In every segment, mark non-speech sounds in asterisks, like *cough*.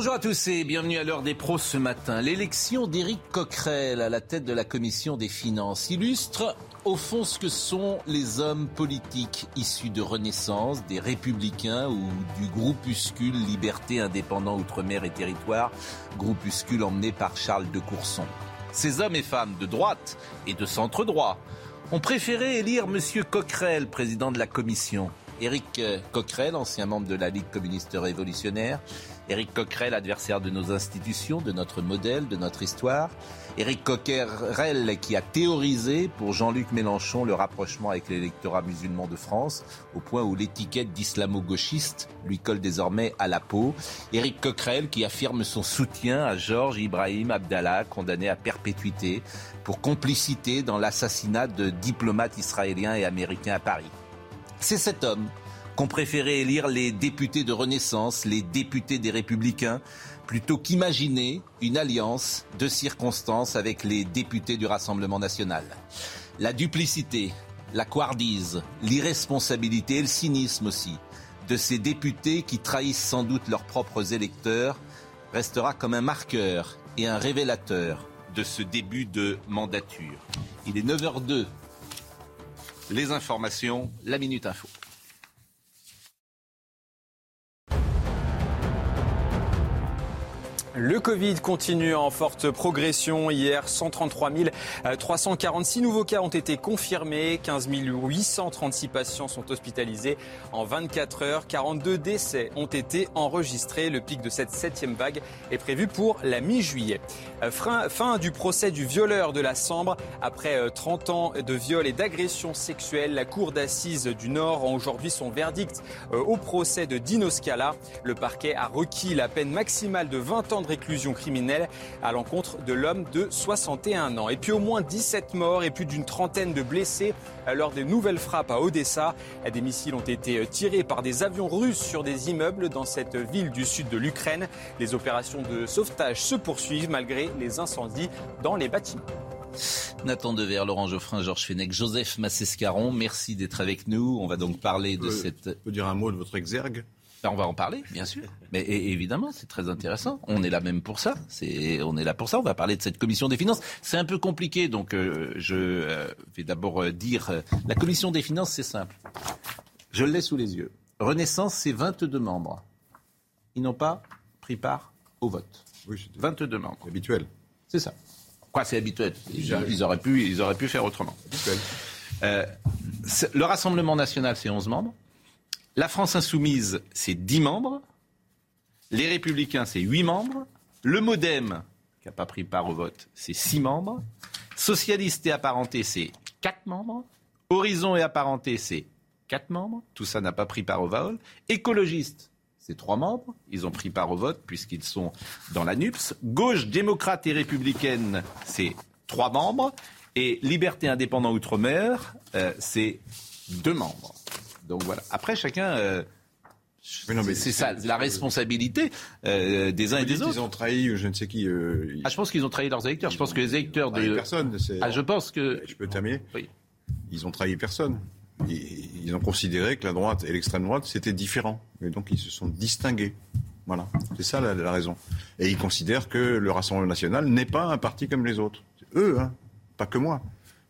Bonjour à tous et bienvenue à l'heure des pros ce matin. L'élection d'Éric Coquerel à la tête de la commission des finances illustre au fond ce que sont les hommes politiques issus de Renaissance, des républicains ou du groupuscule Liberté, Indépendant, Outre-mer et Territoire, groupuscule emmené par Charles de Courson. Ces hommes et femmes de droite et de centre droit ont préféré élire M. Coquerel, président de la commission. Éric Coquerel, ancien membre de la Ligue communiste révolutionnaire, Éric Coquerel, adversaire de nos institutions, de notre modèle, de notre histoire. Éric Coquerel qui a théorisé pour Jean-Luc Mélenchon le rapprochement avec l'électorat musulman de France, au point où l'étiquette d'islamo-gauchiste lui colle désormais à la peau. Éric Coquerel qui affirme son soutien à Georges Ibrahim Abdallah, condamné à perpétuité pour complicité dans l'assassinat de diplomates israéliens et américains à Paris. C'est cet homme qu'ont préféré élire les députés de Renaissance, les députés des Républicains, plutôt qu'imaginer une alliance de circonstances avec les députés du Rassemblement national. La duplicité, la couardise, l'irresponsabilité et le cynisme aussi de ces députés qui trahissent sans doute leurs propres électeurs restera comme un marqueur et un révélateur de ce début de mandature. Il est 9h02. Les informations, la Minute Info. Le Covid continue en forte progression. Hier, 133 346 nouveaux cas ont été confirmés. 15 836 patients sont hospitalisés en 24 heures. 42 décès ont été enregistrés. Le pic de cette septième vague est prévu pour la mi-juillet. Fin du procès du violeur de la Sambre. Après 30 ans de viol et d'agression sexuelle, la Cour d'assises du Nord a aujourd'hui son verdict au procès de Dino Scala. Le parquet a requis la peine maximale de 20 ans de réclusion criminelle à l'encontre de l'homme de 61 ans. Et puis au moins 17 morts et plus d'une trentaine de blessés lors des nouvelles frappes à Odessa. Des missiles ont été tirés par des avions russes sur des immeubles dans cette ville du sud de l'Ukraine. Les opérations de sauvetage se poursuivent malgré les incendies dans les bâtiments. Nathan Dever, Laurent Geoffrin, Georges Fenech, Joseph Massescaron, merci d'être avec nous. On va donc parler de cette... Je peux dire un mot de votre exergue? Ben, on va en parler, bien sûr. Mais évidemment, c'est très intéressant. On est là même pour ça. C'est, on est là pour ça. On va parler de cette commission des finances. C'est un peu compliqué, donc euh, je euh, vais d'abord euh, dire la commission des finances, c'est simple. Je l'ai sous les yeux. Renaissance, c'est 22 membres. Ils n'ont pas pris part au vote. Oui, 22 membres. Habituel. C'est ça. Quoi, c'est habituel? Ils, auraient pu, ils auraient pu faire autrement. le Rassemblement national, c'est 11 membres. La France insoumise, c'est 10 membres. Les Républicains, c'est 8 membres. Le Modem, qui n'a pas pris part au vote, c'est 6 membres. Socialiste et apparenté, c'est 4 membres. Horizon et apparenté, c'est 4 membres. Tout ça n'a pas pris part au vote. Écologiste, c'est 3 membres. Ils ont pris part au vote puisqu'ils sont dans la NUPS. Gauche, démocrate et républicaine, c'est 3 membres. Et Liberté indépendant outre-mer, euh, c'est 2 membres. Donc voilà. Après, chacun. Euh, c'est ça, la responsabilité euh, des uns et des autres. Ils ont trahi, je ne sais qui. Euh, ah, je pense qu'ils ont trahi leurs électeurs. Je pense que les électeurs de. Personne. Ah, je pense que. Je peux terminer. Oui. Ils ont trahi personne. Ils, ont considéré que la droite et l'extrême droite c'était différent, et donc ils se sont distingués. Voilà, c'est ça la, la, raison. Et ils considèrent que le Rassemblement national n'est pas un parti comme les autres. Eux, hein, pas que moi.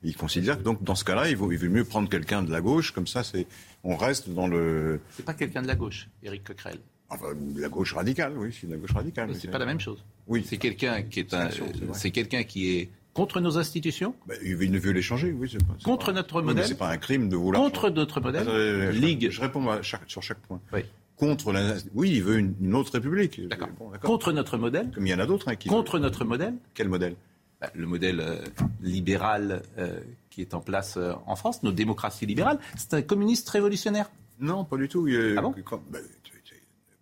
Ils considèrent que donc dans ce cas-là, il vaut, il vaut mieux prendre quelqu'un de la gauche, comme ça, c'est on reste dans le. C'est pas quelqu'un de la gauche, Éric Coquerel. Enfin, la gauche radicale, oui, c'est la gauche radicale. C'est pas la même chose. Oui. C'est quelqu'un qui est un. C'est quelqu'un qui est contre nos institutions. Ben, il veut les changer, oui. Pas, contre notre modèle. c'est pas un crime de vouloir. Contre notre modèle. Ligue. Je réponds sur chaque point. Oui. Contre la... Oui, il veut une, autre république. D'accord. contre notre modèle. Comme il y en a d'autres. Hein, qui contre notre modèle. Quel modèle? Bah, Le modèle euh, libéral euh, qui est en place euh, en France, nos démocraties libérales. C'est un communiste révolutionnaire. Non, pas du tout. Ah bon? bah,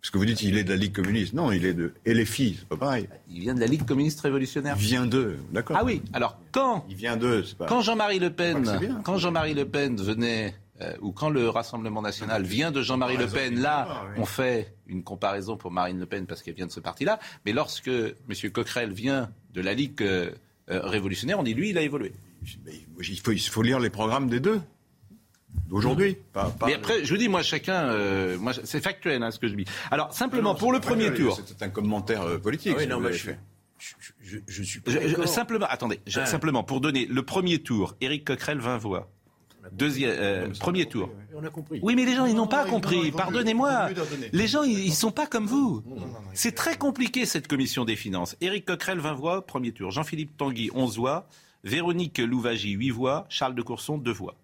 parce que vous dites qu'il est de la Ligue communiste. Non, il est de LFI, c'est pas pareil. Il vient de la Ligue communiste révolutionnaire. Il vient d'eux, d'accord. Ah oui, alors quand Il vient d'eux, c'est pas. Quand Jean-Marie Le Pen, Ah, bien. quand Jean-Marie Le Pen venait, euh, ou quand le Rassemblement national vient de Jean-Marie Le raison, Pen, il là, est pas, oui. on fait une comparaison pour Marine Le Pen parce qu'elle vient de ce parti-là. Mais lorsque M. Coquerel vient de la Ligue euh, euh, révolutionnaire, on dit lui, il a évolué. Il, faut, il faut lire les programmes des deux. D'aujourd'hui. Pas, pas- Mais après, je vous dis, moi, chacun, euh, moi, c'est factuel hein, ce que je dis. Alors, simplement, pour le premier tour, C'est un commentaire euh, politique. Ah oui, si non, l'avez je, je, je, je suis pas je- je- d'accord. simplement, attendez, Ah. simplement pour donner le premier tour, Éric Coquerel, 20 voix. Deuxième, euh, premier tour. On a compris. Oui, mais les gens, ils n'ont pas non, compris. Pardonnez-moi. Les gens, ils, ils sont pas comme vous. C'est très compliqué, cette commission des finances. Éric Coquerel, 20 voix, premier tour. Jean-Philippe Tanguy, 11 voix. Véronique Louvagie, 8 voix. Charles de Courson, 2 voix.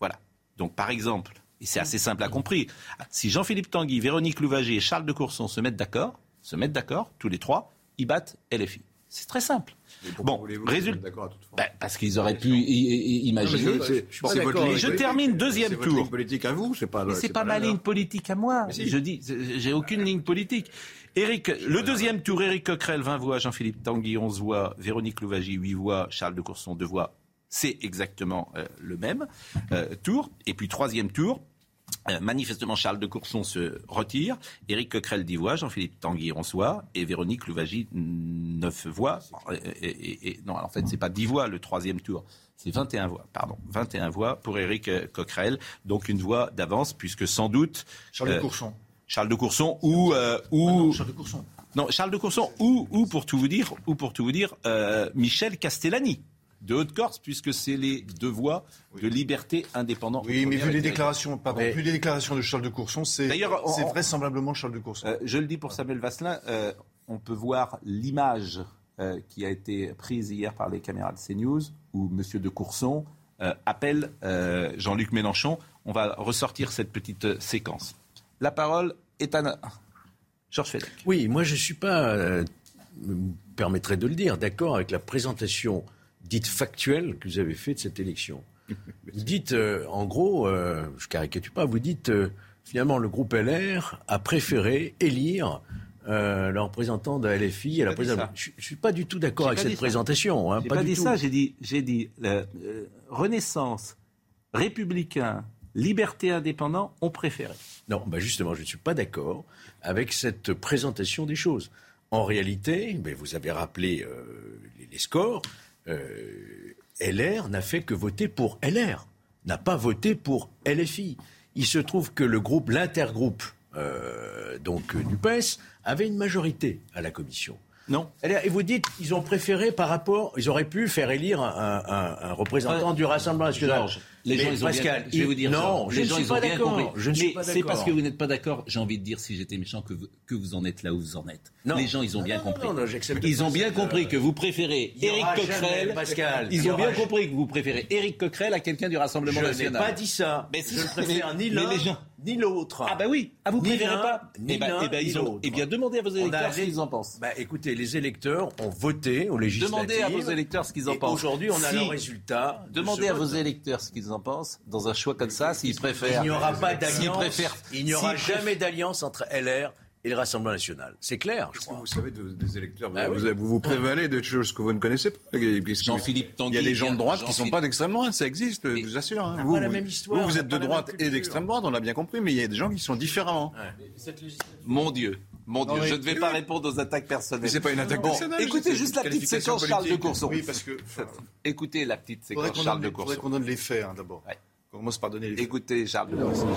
Voilà. Donc, par exemple, et c'est assez simple à compris, si Jean-Philippe Tanguy, Véronique Louvagie et Charles de Courson se mettent d'accord, se mettent d'accord, tous les trois, ils battent LFI. C'est très simple. Bon, résultat-. Ben, parce qu'ils auraient pu i- i- imaginer. C'est- c'est je termine deuxième C'est tour. ligne politique à vous, c'est pas. C'est pas ma ligne politique à moi. si. Je dis, c'est- j'ai aucune ligne politique. Eric, le deuxième tour, Éric Coquerel, 20 voix, Jean-Philippe Tanguy, 11 voix, Véronique Louvagie, 8 voix, Charles de Courson, 2 voix. C'est exactement euh, le même euh, tour. Et puis troisième tour, euh, manifestement Charles de Courson se retire, Éric Coquerel 10 voix, Jean-Philippe Tanguy 11 voix et Véronique Louvagie 9 voix. Et, et- et- non, en fait, c'est pas 10 voix le troisième tour, c'est 21 voix, pardon. 21 voix pour Éric Coquerel, donc une voix d'avance puisque sans doute Charles Euh, de Courson. Charles de Courson ou euh, ou Charles de Courson. non Charles de Courson ou ou pour tout vous dire ou pour tout vous dire euh, Michel Castellani de Haute-Corse puisque c'est les deux voix de liberté indépendant. Oui, mais vu les déclarations, pardon, Mais- vu les déclarations de Charles de Courson, c'est vraisemblablement Charles de Courson. Euh, je le dis pour Samuel Vasselin, euh, on peut voir l'image euh, qui a été prise hier par les caméras de CNews où M. de Courson euh, appelle euh, Jean-Luc Mélenchon. On va ressortir cette petite euh, séquence. La parole est à Georges Fedec. Oui, moi je ne suis pas, euh, me permettrai de le dire, d'accord avec la présentation dite factuelle que vous avez faite de cette élection. Vous dites, euh, en gros, euh, je caricature pas, vous dites euh, finalement le groupe LR a préféré élire euh, le représentant de la LFI à la présidente. Je ne suis pas du tout d'accord avec cette ça. présentation. Hein, J'ai pas dit tout. ça, j'ai dit, j'ai dit euh, euh, Renaissance, républicain, liberté indépendant ont préféré. Non, bah justement, je ne suis pas d'accord avec cette présentation des choses. En réalité, ben vous avez rappelé euh, les, scores. euh, LR n'a fait que voter pour LR, n'a pas voté pour LFI. Il se trouve que le groupe, l'intergroupe, euh, donc du PES, avait une majorité à la commission. Non Et vous dites, ils ont préféré par rapport, ils auraient pu faire élire un, un- un représentant Ouais. du Rassemblement national. Georges, les Mais gens, ils ont Pascal, bien, je vais vous dire, non, les ne gens, suis ils pas ont bien d'accord. compris. Je ne suis Mais pas c'est parce que vous n'êtes pas d'accord, j'ai envie de dire, si j'étais méchant, que vous, que vous en êtes là où vous en êtes. Non. Les gens, ils ont Non, bien non, compris. non, non, j'accepte ils pas ont bien compris euh, que vous préférez Éric Coquerel. Pascal, il ils ont bien compris que vous préférez Éric Coquerel à quelqu'un du Rassemblement Je n'ai national. pas dit ça. Mais si, je ne préfère mais- ni mais l'un les gens- ni l'autre. Ah bah oui, ah vous l'un, pas ni Eh ben, l'un, eh ben, l'autre. Eh bien, demandez à vos électeurs ce qu'ils en pensent. Bah, écoutez, les électeurs ont voté aux législatives. Demandez à vos électeurs ce qu'ils en pensent. Aujourd'hui, on a Si- le résultat. de Demandez à vos électeurs ce qu'ils en pensent dans un choix comme ça, s'ils Il préfèrent. n'y aura pas S'ils d'alliance. préfèrent. Il n'y aura jamais d'alliance entre LR et le Rassemblement national. C'est clair, je Qu'est-ce que crois. vous savez de- des électeurs Bah vous, oui. vous vous prévalez de choses que vous ne connaissez pas. Jean-Philippe Tanguy Il y a des gens de droite qui ne sont pas d'extrême droite, ça existe, Mais- je vous assure. hein. Vous, pas la même histoire, vous, êtes de droite et d'extrême droite, on l'a bien compris, mais il y a des gens qui sont différents. Mon Dieu, mon Dieu, je ne vais pas répondre aux attaques personnelles. Mais c'est pas une attaque Bon, personnelle. écoutez juste la petite séquence Charles de politique. Courson. Oui, parce que Écoutez la petite faudrait séquence Charles de les- faudrait Courson. qu'on donne les faits hein, d'abord. Ouais. On commence par donner les faits. Écoutez Charles de Courson.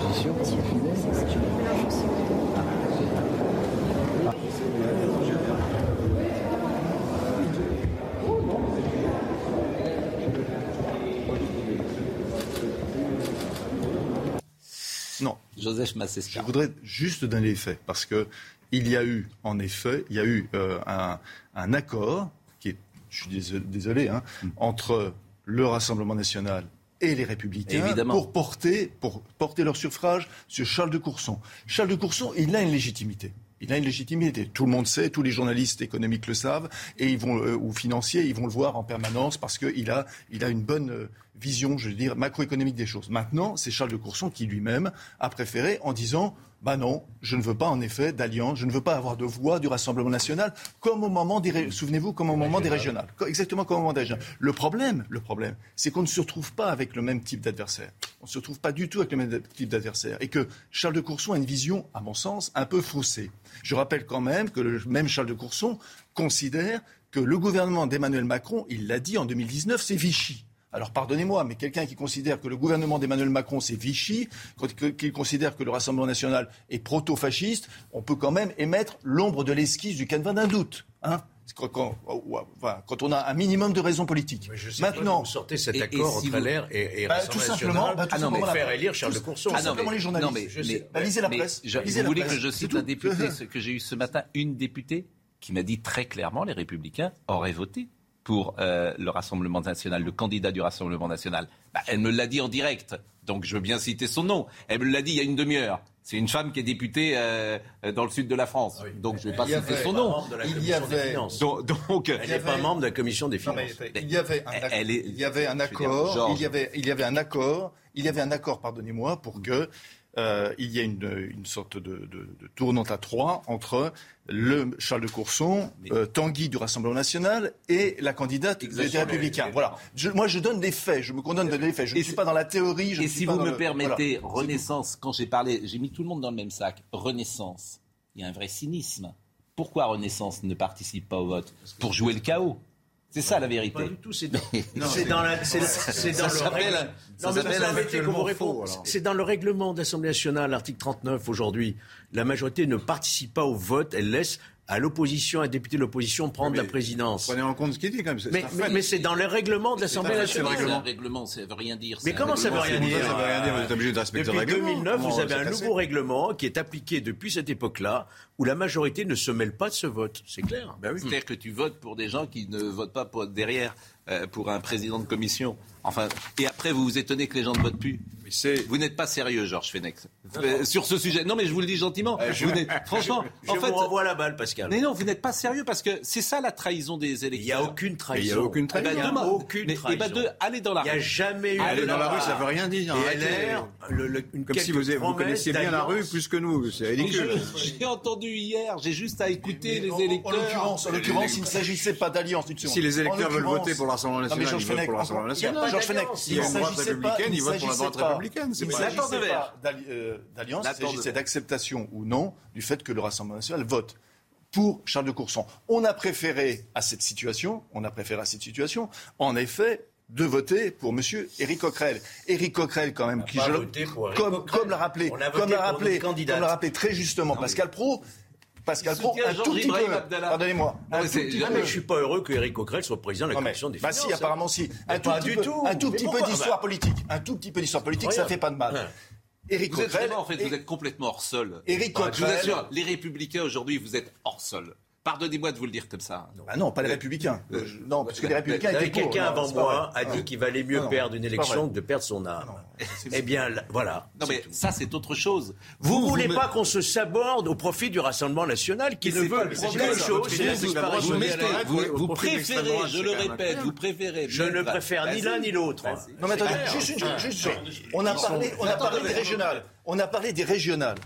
Joseph je Massesca. voudrais juste donner les faits parce que il y a eu, en effet, il y a eu euh, un, un accord qui est, je suis désolé, hein, entre le Rassemblement national et les Républicains Évidemment. pour porter, pour porter leur suffrage sur Charles de Courson. Charles de Courson, il a une légitimité. Il a une légitimité. Tout le monde sait, tous les journalistes économiques le savent, et ils vont, euh, ou financiers, ils vont le voir en permanence parce qu'il a, il a une bonne euh, vision, je veux dire, macroéconomique des choses. Maintenant, c'est Charles de Courson qui lui-même a préféré en disant bah non, je ne veux pas en effet d'alliance, je ne veux pas avoir de voix du Rassemblement national, comme au moment des, souvenez-vous, comme au moment des régionales, exactement comme au moment des régionales. Le problème, le problème, c'est qu'on ne se retrouve pas avec le même type d'adversaire. On ne se retrouve pas du tout avec le même type d'adversaire, et que Charles de Courson a une vision, à mon sens, un peu faussée. Je rappelle quand même que le même Charles de Courson considère que le gouvernement d'Emmanuel Macron, il l'a dit en 2019, c'est Vichy. Alors pardonnez-moi, mais quelqu'un qui considère que le gouvernement d'Emmanuel Macron c'est Vichy, qui considère que le Rassemblement national est proto-fasciste, on peut quand même émettre l'ombre de l'esquisse du canevas d'un doute. Hein quand, on a un minimum de raisons politiques. Maintenant, vous sortez cet accord entre LR et, et bah, tout simplement, bah, tout ah non, mais faire élire Charles de Courson. Ah simplement les journalistes. Non, mais, bah, lisez la presse. vous voulez que je cite un député, ce que j'ai eu ce matin, une députée qui m'a dit très clairement les Républicains auraient voté pour euh, le Rassemblement national, le candidat du Rassemblement national. Bah, elle me l'a dit en direct, donc je veux bien citer son nom. Elle me l'a dit il y a une demi-heure. C'est une femme qui est députée euh, dans le sud de la France. Ah donc je ne vais pas citer son nom. Il y avait donc, elle n'est pas membre de la commission des finances. il y avait un, il y avait un accord. Il y avait, il y avait un accord. Il y avait un accord, pardonnez-moi, pour que euh, il y a une, sorte de, tournante à trois entre le Charles de Courson, euh, Tanguy du Rassemblement national et la candidate des Républicains. Voilà. moi, je donne des faits. Je me condamne de donner des faits. Je ne suis pas dans la théorie. et si vous me permettez, Renaissance, quand j'ai parlé, j'ai mis tout le monde dans le même sac. Renaissance, il y a un vrai cynisme. Pourquoi Renaissance ne participe pas au vote? Pour jouer le chaos. C'est ça la vérité. Pas du tout. C'est *laughs* dans, dans, la, c'est, dans le règlement. C'est dans le règlement d'Assemblée nationale, l'article 39 aujourd'hui. La majorité ne participe pas au vote, elle laisse à l'opposition, un député de l'opposition prendre la présidence. Prenez en compte ce qu'il dit quand même. Mais, mais, c'est dans le règlement de l'Assemblée nationale. C'est un règlement, ça veut rien dire. Mais comment ça ne veut rien dire Ça veut rien dire, vous êtes obligé de respecter le règlement. Depuis 2009, vous avez un nouveau règlement qui est appliqué depuis cette époque-là, où la majorité ne se mêle pas de ce vote. C'est clair. Ben oui. C'est-à-dire que tu votes pour des gens qui ne votent pas pour derrière euh, pour un président de commission. Enfin, et après, vous vous étonnez que les gens ne votent plus. Vous n'êtes pas sérieux, Georges Fenech, sur ce sujet. Non, mais je vous le dis gentiment. Euh, *laughs* franchement, je, en fait, vous renvoie la balle, Pascal. Mais non, vous n'êtes pas sérieux parce que c'est ça la trahison des électeurs. Il n'y a aucune trahison. Il n'y a aucune trahison. il n'y a aucune trahison. Eh ben, de, allez dans la rue. Il n'y a jamais eu. Aller dans la rue, ça ne veut rien dire. Comme si vous, vous connaissiez bien la rue plus que nous. C'est ridicule. J'ai entendu hier, j'ai juste à écouter les électeurs. En l'occurrence, il ne s'agissait pas d'alliance. Si les électeurs veulent voter pour l'Assemblée nationale, ils votent pour l'Assemblée nationale. Georges Fenech, il y a une droite républicaine, ils votent pour la droite républicaine. C'est pas euh, d'alliance, il s'agissait d'acceptation ou non du fait que le Rassemblement national vote pour Charles de Courson. On a préféré à cette situation, on a préféré à cette situation, en effet, de voter pour M. Éric Coquerel. Éric Coquerel, quand même, qui, comme, comme l'a rappelé, comme l'a rappelé, comme l'a rappelé très justement Pascal Pro, Pascal Pro, un tout petit peu. Pardonnez-moi. Non, mais je suis pas heureux que Éric Coquerel soit président de la commission des bah si, apparemment si. Un tout, petit peu, un tout petit peu d'histoire politique. Un tout petit peu d'histoire politique, ça fait pas de mal. Éric Coquerel, en fait, vous êtes complètement hors sol. Éric Coquerel, je vous assure, les Républicains aujourd'hui, vous êtes hors sol. Pardonnez-moi de vous le dire comme ça. Non, ah non pas les Républicains. Euh, non, parce que les Républicains étaient Quelqu'un avant moi a dit qu'il valait mieux perdre une élection que de perdre son âme. Eh bien, voilà. Non, mais ça, c'est autre chose. Vous ne voulez pas qu'on se saborde au profit du Rassemblement national qui ne veut c'est la disparition Vous préférez, je le répète, vous préférez. Je ne préfère ni l'un ni l'autre. Non, mais attendez, juste une chose. On a parlé des régionales. On a parlé des régionales.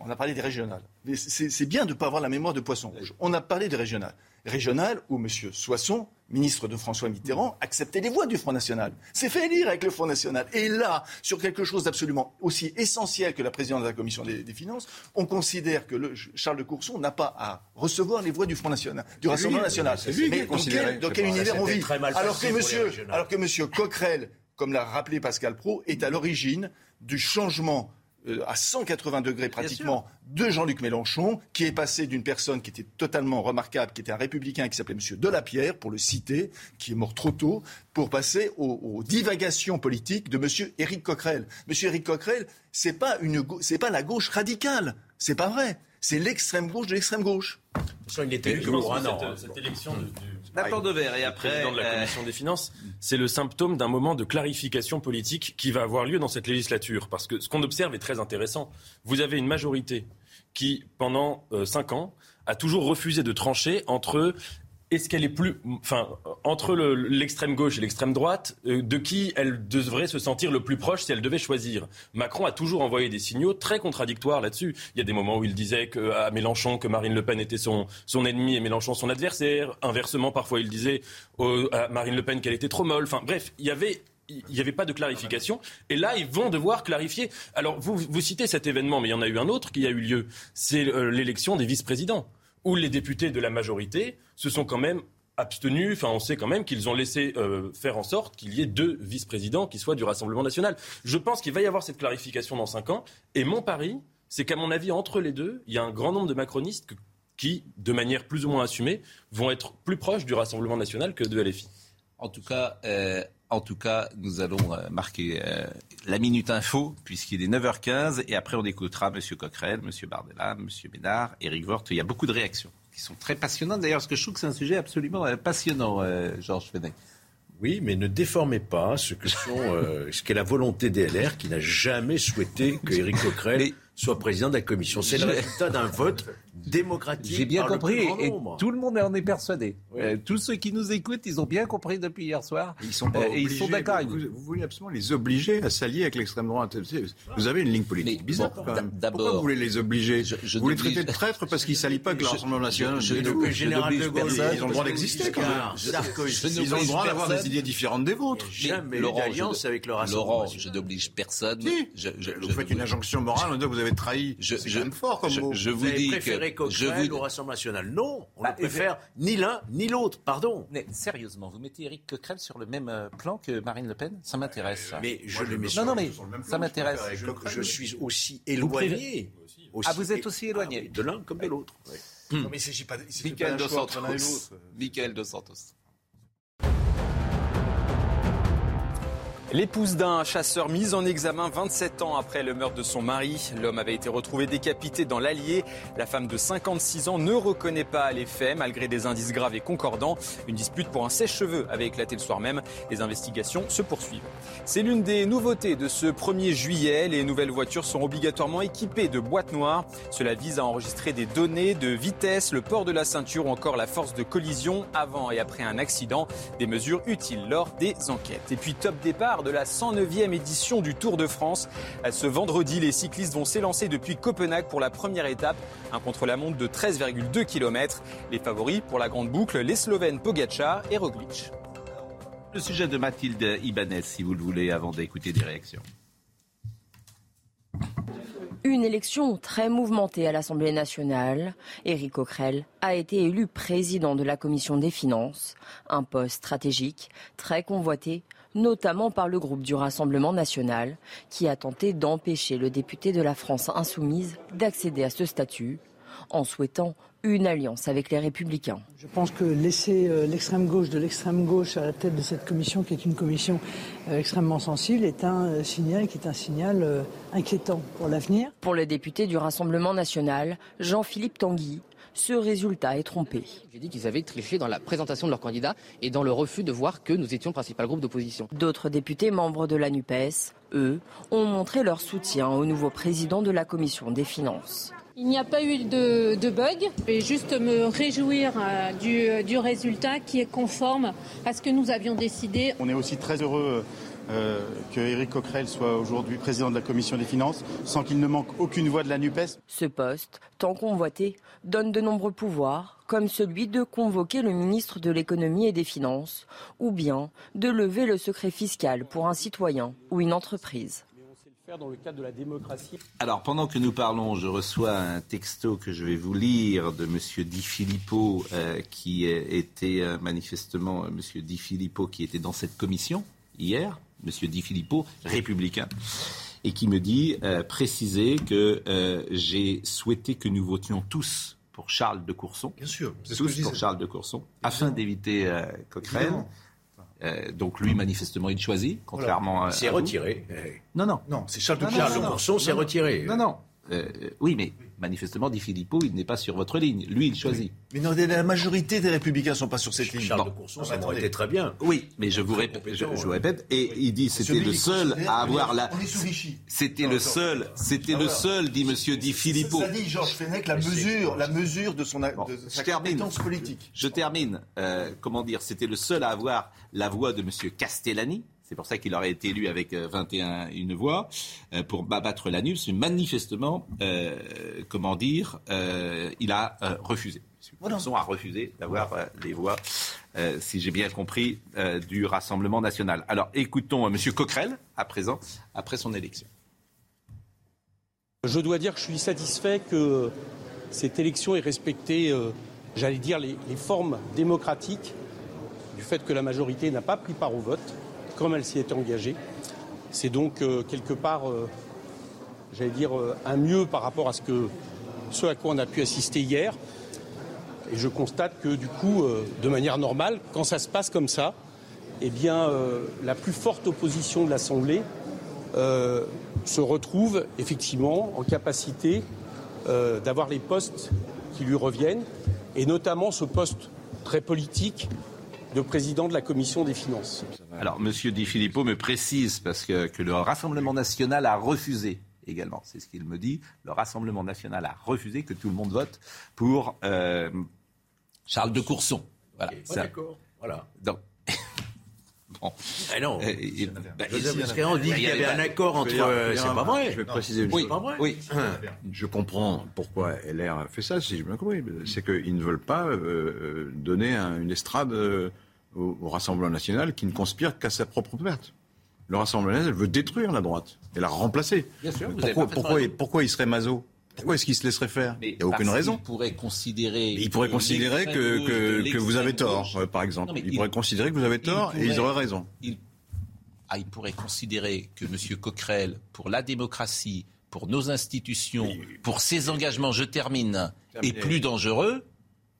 On a parlé des régionales. C'est bien de ne pas avoir la mémoire de poisson rouge. On a parlé des régionales. Régionales où M. Soisson, ministre de François Mitterrand, acceptait les voix du Front National. C'est fait élire avec le Front National. Et là, sur quelque chose d'absolument aussi essentiel que la présidente de la Commission des, Finances, on considère que le, Charles de Courson n'a pas à recevoir les voix du Front National, du Rassemblement National. Mais dans quel, univers on vit alors que, monsieur, alors que M. Coquerel, comme l'a rappelé Pascal Pro, est à l'origine du changement à 180 degrés pratiquement de Jean-Luc Mélenchon, qui est passé d'une personne qui était totalement remarquable, qui était un républicain qui s'appelait M. Delapierre, pour le citer, qui est mort trop tôt, pour passer aux, divagations politiques de M. Éric Coquerel. M. Éric Coquerel, c'est pas une, c'est pas la gauche radicale, c'est pas vrai. C'est l'extrême gauche de l'extrême gauche. il était cette, cette élection du D'accord de verre et après. Président de la euh, Commission des Finances, c'est le symptôme d'un moment de clarification politique qui va avoir lieu dans cette législature. Parce que ce qu'on observe est très intéressant. Vous avez une majorité qui, pendant euh, cinq ans, a toujours refusé de trancher entre est-ce qu'elle est plus, enfin, entre l'extrême gauche et l'extrême droite, euh, de qui elle devrait se sentir le plus proche si elle devait choisir? Macron a toujours envoyé des signaux très contradictoires là-dessus. Il y a des moments où il disait à Mélenchon que Marine Le Pen était son, son ennemi et Mélenchon son adversaire. Inversement, parfois, il disait à Marine Le Pen qu'elle était trop molle. Enfin, bref, il y avait n'y avait pas de clarification. Et là, ils vont devoir clarifier. Alors, vous, vous citez cet événement, mais il y en a eu un autre qui a eu lieu. C'est euh, l'élection des vice-présidents, où les députés de la majorité se sont quand même abstenus. Enfin, on sait quand même qu'ils ont laissé euh, faire en sorte qu'il y ait deux vice-présidents qui soient du Rassemblement national. Je pense qu'il va y avoir cette clarification dans cinq ans. Et mon pari, c'est qu'à mon avis, entre les deux, il y a un grand nombre de macronistes qui, de manière plus ou moins assumée, vont être plus proches du Rassemblement national que de LFI. En tout cas, euh, en tout cas, nous allons euh, marquer euh, la minute info, puisqu'il est 9h15, et après on écoutera M. Coquerel, M. Bardella, M. Ménard, Éric Vort. Il y a beaucoup de réactions qui sont très passionnantes. D'ailleurs, parce que je trouve que c'est un sujet absolument euh, passionnant, Georges Fenech. Oui, mais ne déformez pas ce que sont, ce qu'est la volonté des LR, qui n'a jamais souhaité que Éric Coquerel soit président de la commission. C'est le résultat d'un vote démocratique. J'ai bien compris, et, tout le monde en est persuadé. Euh, tous ceux qui nous écoutent, ils ont bien compris depuis hier soir. Ils sont pas euh, et ils sont d'accord avec vous. Vous voulez absolument les obliger à s'allier avec l'extrême droite. Vous avez une ligne politique bizarre. Pourquoi vous voulez les obliger Vous les traitez de traîtres parce qu'ils ne s'allient pas avec le Rassemblement national. Je, le général de Gaulle, ils ont le droit d'exister quand même. Ils ont le droit d'avoir des idées différentes des vôtres. Jamais d'alliance avec le Rassemblement Laurent, je n'oblige personne. Vous faites une injonction morale, vous avez trahi. Fort comme mot. Je vous dis que je vous... au Rassemblement national? Non, on bah, ne préfère ni l'un ni l'autre, pardon. Mais sérieusement, vous mettez Éric Coquerel sur le même euh, plan que Marine Le Pen? Ça m'intéresse. mais je le mets Non, non, mais ça m'intéresse. Je, suis aussi éloigné. ah, vous êtes aussi éloigné De l'un comme de l'autre. Non, mais il ne s'agit pas, Michael Dos Santos. Michael Dos Santos. L'épouse d'un chasseur mise en examen 27 ans après le meurtre de son mari. L'homme avait été retrouvé décapité dans l'Allier. La femme de 56 ans ne reconnaît pas les faits malgré des indices graves et concordants. Une dispute pour un sèche-cheveux avait éclaté le soir même. Les investigations se poursuivent. C'est l'une des nouveautés de ce 1er juillet. Les nouvelles voitures sont obligatoirement équipées de boîtes noires. Cela vise à enregistrer des données de vitesse, le port de la ceinture ou encore la force de collision avant et après un accident. Des mesures utiles lors des enquêtes. Et puis top départ de la 109e édition du Tour de France. Ce vendredi, les cyclistes vont s'élancer depuis Copenhague pour la première étape, un contre-la-montre de 13,2 km. Les favoris pour la grande boucle, les Slovènes Pogacar et Roglic. Le sujet de Mathilde Ibanez, si vous le voulez, avant d'écouter des réactions. Une élection très mouvementée à l'Assemblée nationale. Éric Coquerel a été élu président de la commission des finances, un poste stratégique très convoité notamment par le groupe du Rassemblement national, qui a tenté d'empêcher le député de la France insoumise d'accéder à ce statut, en souhaitant une alliance avec les républicains. Je pense que laisser euh, l'extrême gauche de l'extrême gauche à la tête de cette commission, qui est une commission euh, extrêmement sensible, est un euh, signal qui est un signal inquiétant pour l'avenir. Pour le député du Rassemblement national, Jean-Philippe Tanguy, ce résultat est trompé. J'ai dit qu'ils avaient triché dans la présentation de leur candidat et dans le refus de voir que nous étions le principal groupe d'opposition. D'autres députés membres de la NUPES, eux, ont montré leur soutien au nouveau président de la Commission des finances. Il n'y a pas eu de, de bug. Je vais juste me réjouir euh, du, du résultat qui est conforme à ce que nous avions décidé. On est aussi très heureux euh, que Éric Coquerel soit aujourd'hui président de la Commission des finances, sans qu'il ne manque aucune voix de la NUPES. Ce poste, tant convoité, donne de nombreux pouvoirs, comme celui de convoquer le ministre de l'économie et des finances, ou bien de lever le secret fiscal pour un citoyen ou une entreprise. Dans le cadre de la démocratie. Alors, pendant que nous parlons, je reçois un texto que je vais vous lire de M. Di Filippo, euh, qui était euh, manifestement M. Di Filippo, qui était dans cette commission hier. M. Di Filippo, républicain, et qui me dit euh, préciser que euh, j'ai souhaité que nous votions tous pour Charles de Courson. Bien sûr, tous pour Charles de Courson, afin d'éviter euh, Cochrane. Euh, donc lui, manifestement, il choisit, contrairement à. Il s'est retiré. Non, non. Non, c'est Charles de, Courson, s'est retiré. Non, non. Euh, oui, mais manifestement, Di Filippo, il n'est pas sur votre ligne. Lui, il choisit. Mais non, la majorité des Républicains ne sont pas sur cette ligne. Charles de Courson, ça aurait été très bien. Oui, mais je vous répète, je, je vous répète, et il dit c'était le seul à avoir la. On est sous Vichy. C'était le seul, c'était le seul, dit Monsieur Di Filippo. Ça dit Georges Fenech la mesure, la mesure de son Bon, de je sa termine. compétence politique. Je termine. Euh, comment dire C'était le seul à avoir la voix de Monsieur Castellani. C'est pour ça qu'il aurait été élu avec euh, 21 une voix euh, pour abattre l'anus. Mais manifestement, euh, comment dire, euh, il a euh, refusé. Monsieur Courson a refusé d'avoir euh, les voix, euh, si j'ai bien compris, euh, du Rassemblement national. Alors écoutons euh, Monsieur Coquerel à présent, après son élection. Je dois dire que je suis satisfait que cette élection ait respecté, euh, j'allais dire, les, les formes démocratiques du fait que la majorité n'a pas pris part au vote, comme elle s'y était engagée. C'est donc euh, quelque part, euh, j'allais dire, euh, un mieux par rapport à ce, que, ce à quoi on a pu assister hier. Et je constate que du coup, de manière normale, quand ça se passe comme ça, eh bien, la plus forte opposition de l'Assemblée se retrouve effectivement en capacité d'avoir les postes qui lui reviennent, et notamment ce poste très politique de président de la commission des finances. Alors, Monsieur Di Filippo me précise parce que, que le Rassemblement national a refusé également. C'est ce qu'il me dit. Le Rassemblement national a refusé que tout le monde vote pour euh, Charles de Courson. Voilà. Ouais, Ça- D'accord. Voilà. donc, *laughs* Ah non. Euh, il- Bah, Joseph Scréant dit qu'il y avait un accord entre. euh, C'est pas vrai. Je vais préciser une Oui, pas vrai. oui. Je comprends pourquoi LR a fait ça, si j'ai bien compris. C'est qu'ils ne veulent pas euh, donner un- une estrade euh, au, au Rassemblement national qui ne conspire qu'à sa propre perte. Le Rassemblement national veut détruire la droite et la remplacer. Bien sûr, vous avez pourquoi, pourquoi, pourquoi il serait maso? Pourquoi est-ce qu'il se laisserait faire Mais Il n'y a aucune raison. qu'il pourrait considérer. Il pourrait que considérer que, vous avez tort, gauche- par exemple. Non, il, il- pourrait considérer que vous avez il tort et ils auraient raison. il, ah, il pourrait considérer que M. Coquerel, pour la démocratie, pour nos institutions, pour ses engagements, je termine, est Terminé. plus dangereux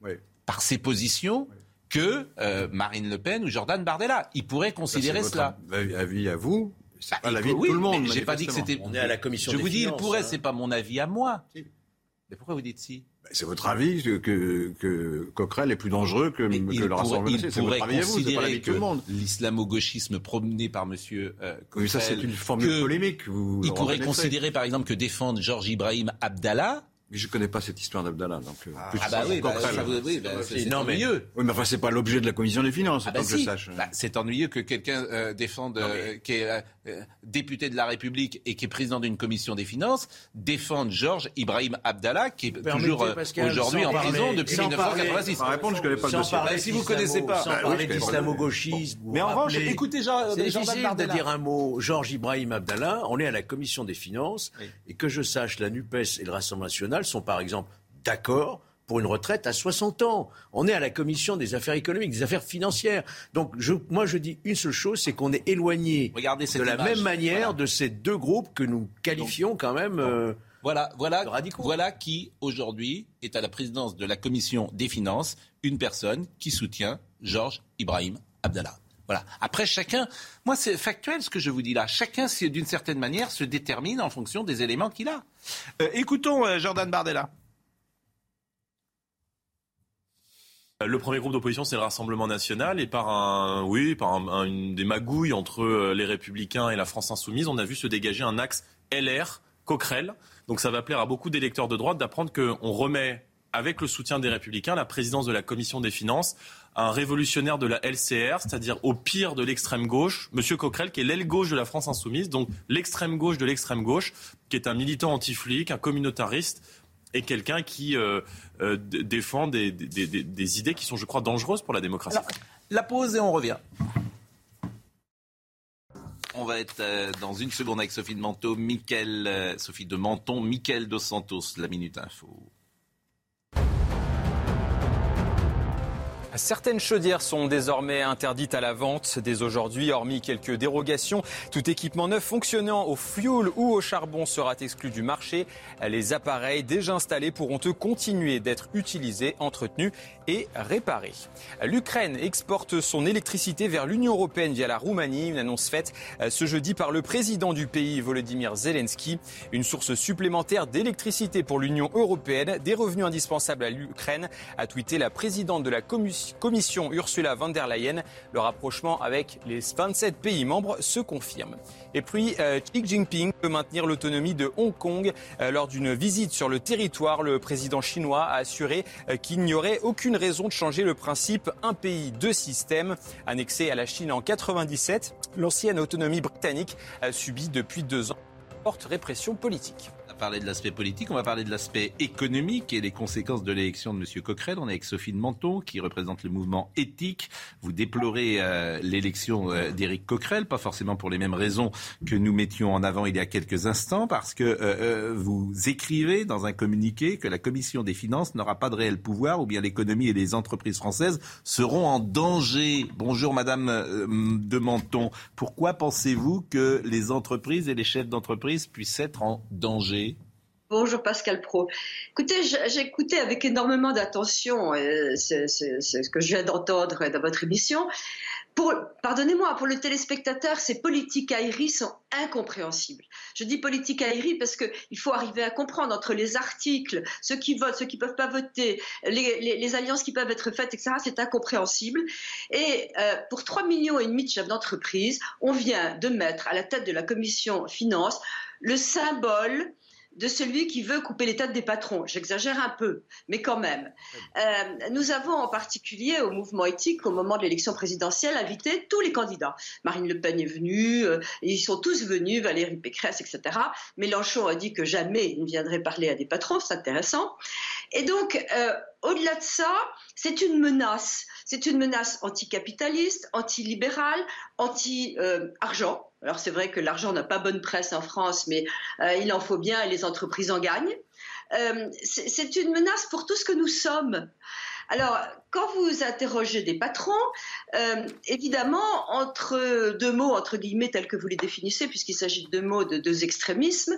Oui. par ses positions que euh, Marine Le Pen ou Jordan Bardella. Il pourrait considérer Ça, cela. avis à vous. Bah, pas il l'avis peut- de oui, tout le monde. J'ai pas dit que c'était. On est à la commission Je des vous dis, il finances, pourrait, hein. c'est pas mon avis à moi. Si. Mais pourquoi vous dites si? Bah, C'est votre avis que, que, que Coquerel est plus dangereux que, que il le pourrait, Rassemblement il national. C'est pourrait votre avis à vous, c'est pas l'avis que tout le monde. l'islamo-gauchisme promené par M. Euh, Oui, ça, c'est Coquerel, une formule que polémique. Vous Il pourrait considérer, par exemple, que défendre Georges Ibrahim Abdallah. Mais je connais pas cette histoire d'Abdallah. Donc, euh, plus Ah bah oui, bah, ça vous- oui, bah, c'est Non, mais- ennuyeux. Oui, mais enfin, c'est pas l'objet de la commission des finances, Ah bah tant que si. je sache. Bah, c'est ennuyeux que quelqu'un euh, défende, euh, qui est euh, député de la République et qui est président d'une commission des finances, défende Georges Ibrahim Abdallah, qui est Permettez, toujours Pascal, aujourd'hui en parler- prison depuis sans 1986. Sans répondre, je connais pas le dossier. parler Bah, si vous d'islamo- connaissez pas. Sans Bah parler d'islamo-gauchisme. Mais en revanche, écoutez Jean- C'est difficile de dire un mot. Georges Ibrahim Abdallah, on est à la commission des finances, et que je sache, la NUPES et le Rassemblement national sont par exemple d'accord pour une retraite à 60 ans. On est à la commission des affaires économiques, des affaires financières. Donc je, moi je dis une seule chose, c'est qu'on est éloigné Regardez de la image. même manière Voilà. de ces deux groupes que nous qualifions quand même... euh, Voilà, voilà, de radicaux. voilà qui aujourd'hui est à la présidence de la commission des finances, une personne qui soutient Georges Ibrahim Abdallah. Voilà. Après, chacun, moi c'est factuel ce que je vous dis là. Chacun, d'une certaine manière, se détermine en fonction des éléments qu'il a. Euh, écoutons euh, Jordan Bardella. Le premier groupe d'opposition, c'est le Rassemblement national, et par un, oui, par un- un- une des magouilles entre euh, les Républicains et la France insoumise, on a vu se dégager un axe LR Coquerel. Donc ça va plaire à beaucoup d'électeurs de droite d'apprendre qu'on remet, avec le soutien des Républicains, la présidence de la Commission des finances un révolutionnaire de la LCR, c'est-à-dire au pire de l'extrême gauche, Monsieur Coquerel, qui est l'aile gauche de la France insoumise, donc l'extrême gauche de l'extrême gauche, qui est un militant anti-flic, un communautariste et quelqu'un qui euh, euh, défend des, des- des- des idées qui sont, je crois, dangereuses pour la démocratie. Alors, la pause et on revient. On va être euh, dans une seconde avec Sophie de Menton, Mickaël, euh, Sophie de Menton, Mickaël Dos Santos, la Minute Info. Certaines chaudières sont désormais interdites à la vente dès aujourd'hui, hormis quelques dérogations. Tout équipement neuf fonctionnant au fioul ou au charbon sera exclu du marché. Les appareils déjà installés pourront eux continuer d'être utilisés, entretenus et réparés. L'Ukraine exporte son électricité vers l'Union européenne via la Roumanie, une annonce faite euh, ce jeudi par le président du pays, Volodymyr Zelensky. Une source supplémentaire d'électricité pour l'Union européenne, des revenus indispensables à l'Ukraine, a tweeté la présidente de la Commission Commission Ursula von der Leyen. Le rapprochement avec les 27 pays membres se confirme. Et puis, euh, Xi Jinping peut maintenir l'autonomie de Hong Kong. Euh, lors d'une visite sur le territoire, le président chinois a assuré euh, qu'il n'y aurait aucune raison de changer le principe un pays, deux systèmes. Annexé à la Chine en 97, l'ancienne autonomie britannique a subi depuis deux ans forte répression politique parler de l'aspect politique, on va parler de l'aspect économique et les conséquences de l'élection de M. Coquerel. On est avec Sophie de Menton, qui représente le mouvement éthique. Vous déplorez euh, l'élection euh, d'Éric Coquerel, pas forcément pour les mêmes raisons que nous mettions en avant il y a quelques instants, parce que euh, vous écrivez dans un communiqué que la Commission des finances n'aura pas de réel pouvoir, ou bien l'économie et les entreprises françaises seront en danger. Bonjour Madame de Menton. Pourquoi pensez-vous que les entreprises et les chefs d'entreprise puissent être en danger? Bonjour Pascal Pro. Écoutez, écouté avec énormément d'attention euh, ce, que je viens d'entendre dans votre émission. Pardonnez-moi, pour le téléspectateur, ces politiques aériennes sont incompréhensibles. Je dis politique aérienne parce qu'il faut arriver à comprendre entre les articles, ceux qui votent, ceux qui ne peuvent pas voter, les, alliances qui peuvent être faites, etc. C'est incompréhensible. Et euh, pour 3 millions de chefs d'entreprise, on vient de mettre à la tête de la commission finance le symbole de celui qui veut couper les têtes des patrons. J'exagère un peu, mais quand même. Euh, nous avons en particulier au mouvement éthique, au moment de l'élection présidentielle, invité tous les candidats. Marine Le Pen est venue, euh, ils sont tous venus, Valérie Pécresse, etc. Mélenchon a dit que jamais il ne viendrait parler à des patrons, c'est intéressant. Et donc, euh, au-delà de ça, c'est une menace. C'est une menace anticapitaliste, antilibérale, anti-argent. Alors c'est vrai que l'argent n'a pas bonne presse en France, mais euh, il en faut bien et les entreprises en gagnent. Euh, c'est une menace pour tout ce que nous sommes. Alors, quand vous interrogez des patrons, euh, évidemment, entre deux mots, entre guillemets, tels que vous les définissez, puisqu'il s'agit de deux mots de deux extrémismes,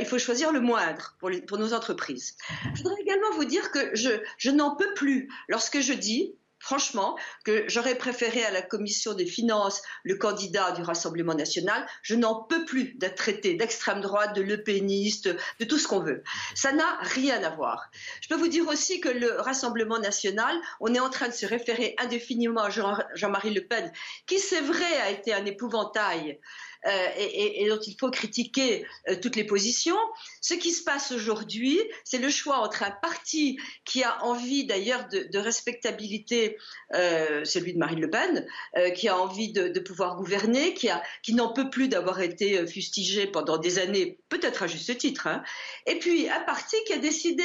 il faut choisir le moindre pour, nos entreprises. Je voudrais également vous dire que je n'en peux plus lorsque je dis franchement, que j'aurais préféré à la commission des finances le candidat du Rassemblement national. Je n'en peux plus d'être traité d'extrême droite, de lepéniste, de tout ce qu'on veut. Ça n'a rien à voir. Je peux vous dire aussi que le Rassemblement national, on est en train de se référer indéfiniment à Jean-Marie Le Pen, qui c'est vrai a été un épouvantail. Euh, et, dont il faut critiquer euh, toutes les positions. Ce qui se passe aujourd'hui, c'est le choix entre un parti qui a envie d'ailleurs de, respectabilité, euh, celui de Marine Le Pen, qui a envie de, pouvoir gouverner, qui, n'en peut plus d'avoir été fustigé pendant des années, peut-être à juste titre, hein, et puis un parti qui a décidé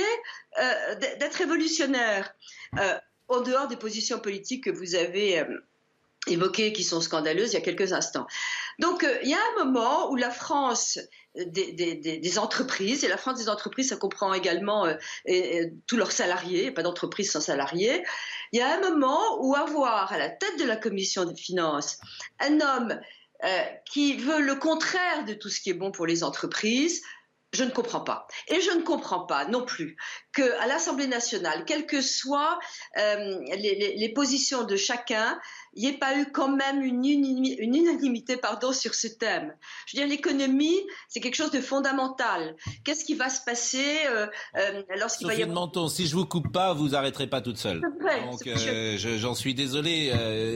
d'être révolutionnaire en dehors des positions politiques que vous avez évoquées qui sont scandaleuses il y a quelques instants. Donc euh, il y a un moment où la France euh, des, entreprises, et la France des entreprises, ça comprend également euh, tous leurs salariés, pas d'entreprise sans salariés, il y a un moment où avoir à la tête de la commission des finances un homme qui veut le contraire de tout ce qui est bon pour les entreprises, je ne comprends pas. Et je ne comprends pas non plus qu'à l'Assemblée nationale, quelles que soient les, positions de chacun, il n'y ait pas eu quand même une, unanimité pardon, sur ce thème. Je veux dire, l'économie, c'est quelque chose de fondamental. Qu'est-ce qui va se passer euh, euh, lorsqu'il va y avoir... Menton, si je vous coupe pas, vous arrêterez pas toute seule. Vrai, donc, euh, j'en suis désolé.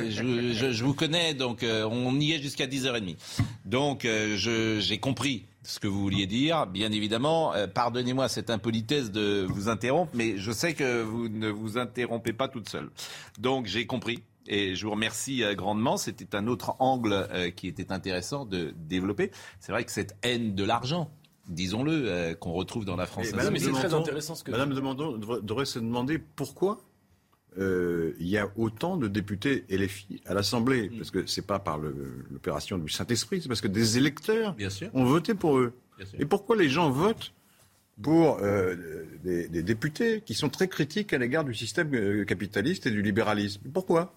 Je, je, vous connais, donc on y est jusqu'à 10h30. Donc, j'ai compris ce que vous vouliez dire. Bien évidemment, pardonnez-moi cette impolitesse de vous interrompre, mais je sais que vous ne vous interrompez pas toute seule. Donc, j'ai compris. Et je vous remercie euh, grandement. C'était un autre angle euh, qui était intéressant de développer. C'est vrai que cette haine de l'argent, disons-le, euh, qu'on retrouve dans la France. mais c'est très intéressant ce que Madame devrait se demander pourquoi il y a autant de députés LFI à l'Assemblée. Mm. Parce que ce n'est pas par l'opération du Saint-Esprit, c'est parce que des électeurs ont voté pour eux. Et pourquoi les gens votent pour euh, des, des députés qui sont très critiques à l'égard du système euh, capitaliste et du libéralisme? Pourquoi?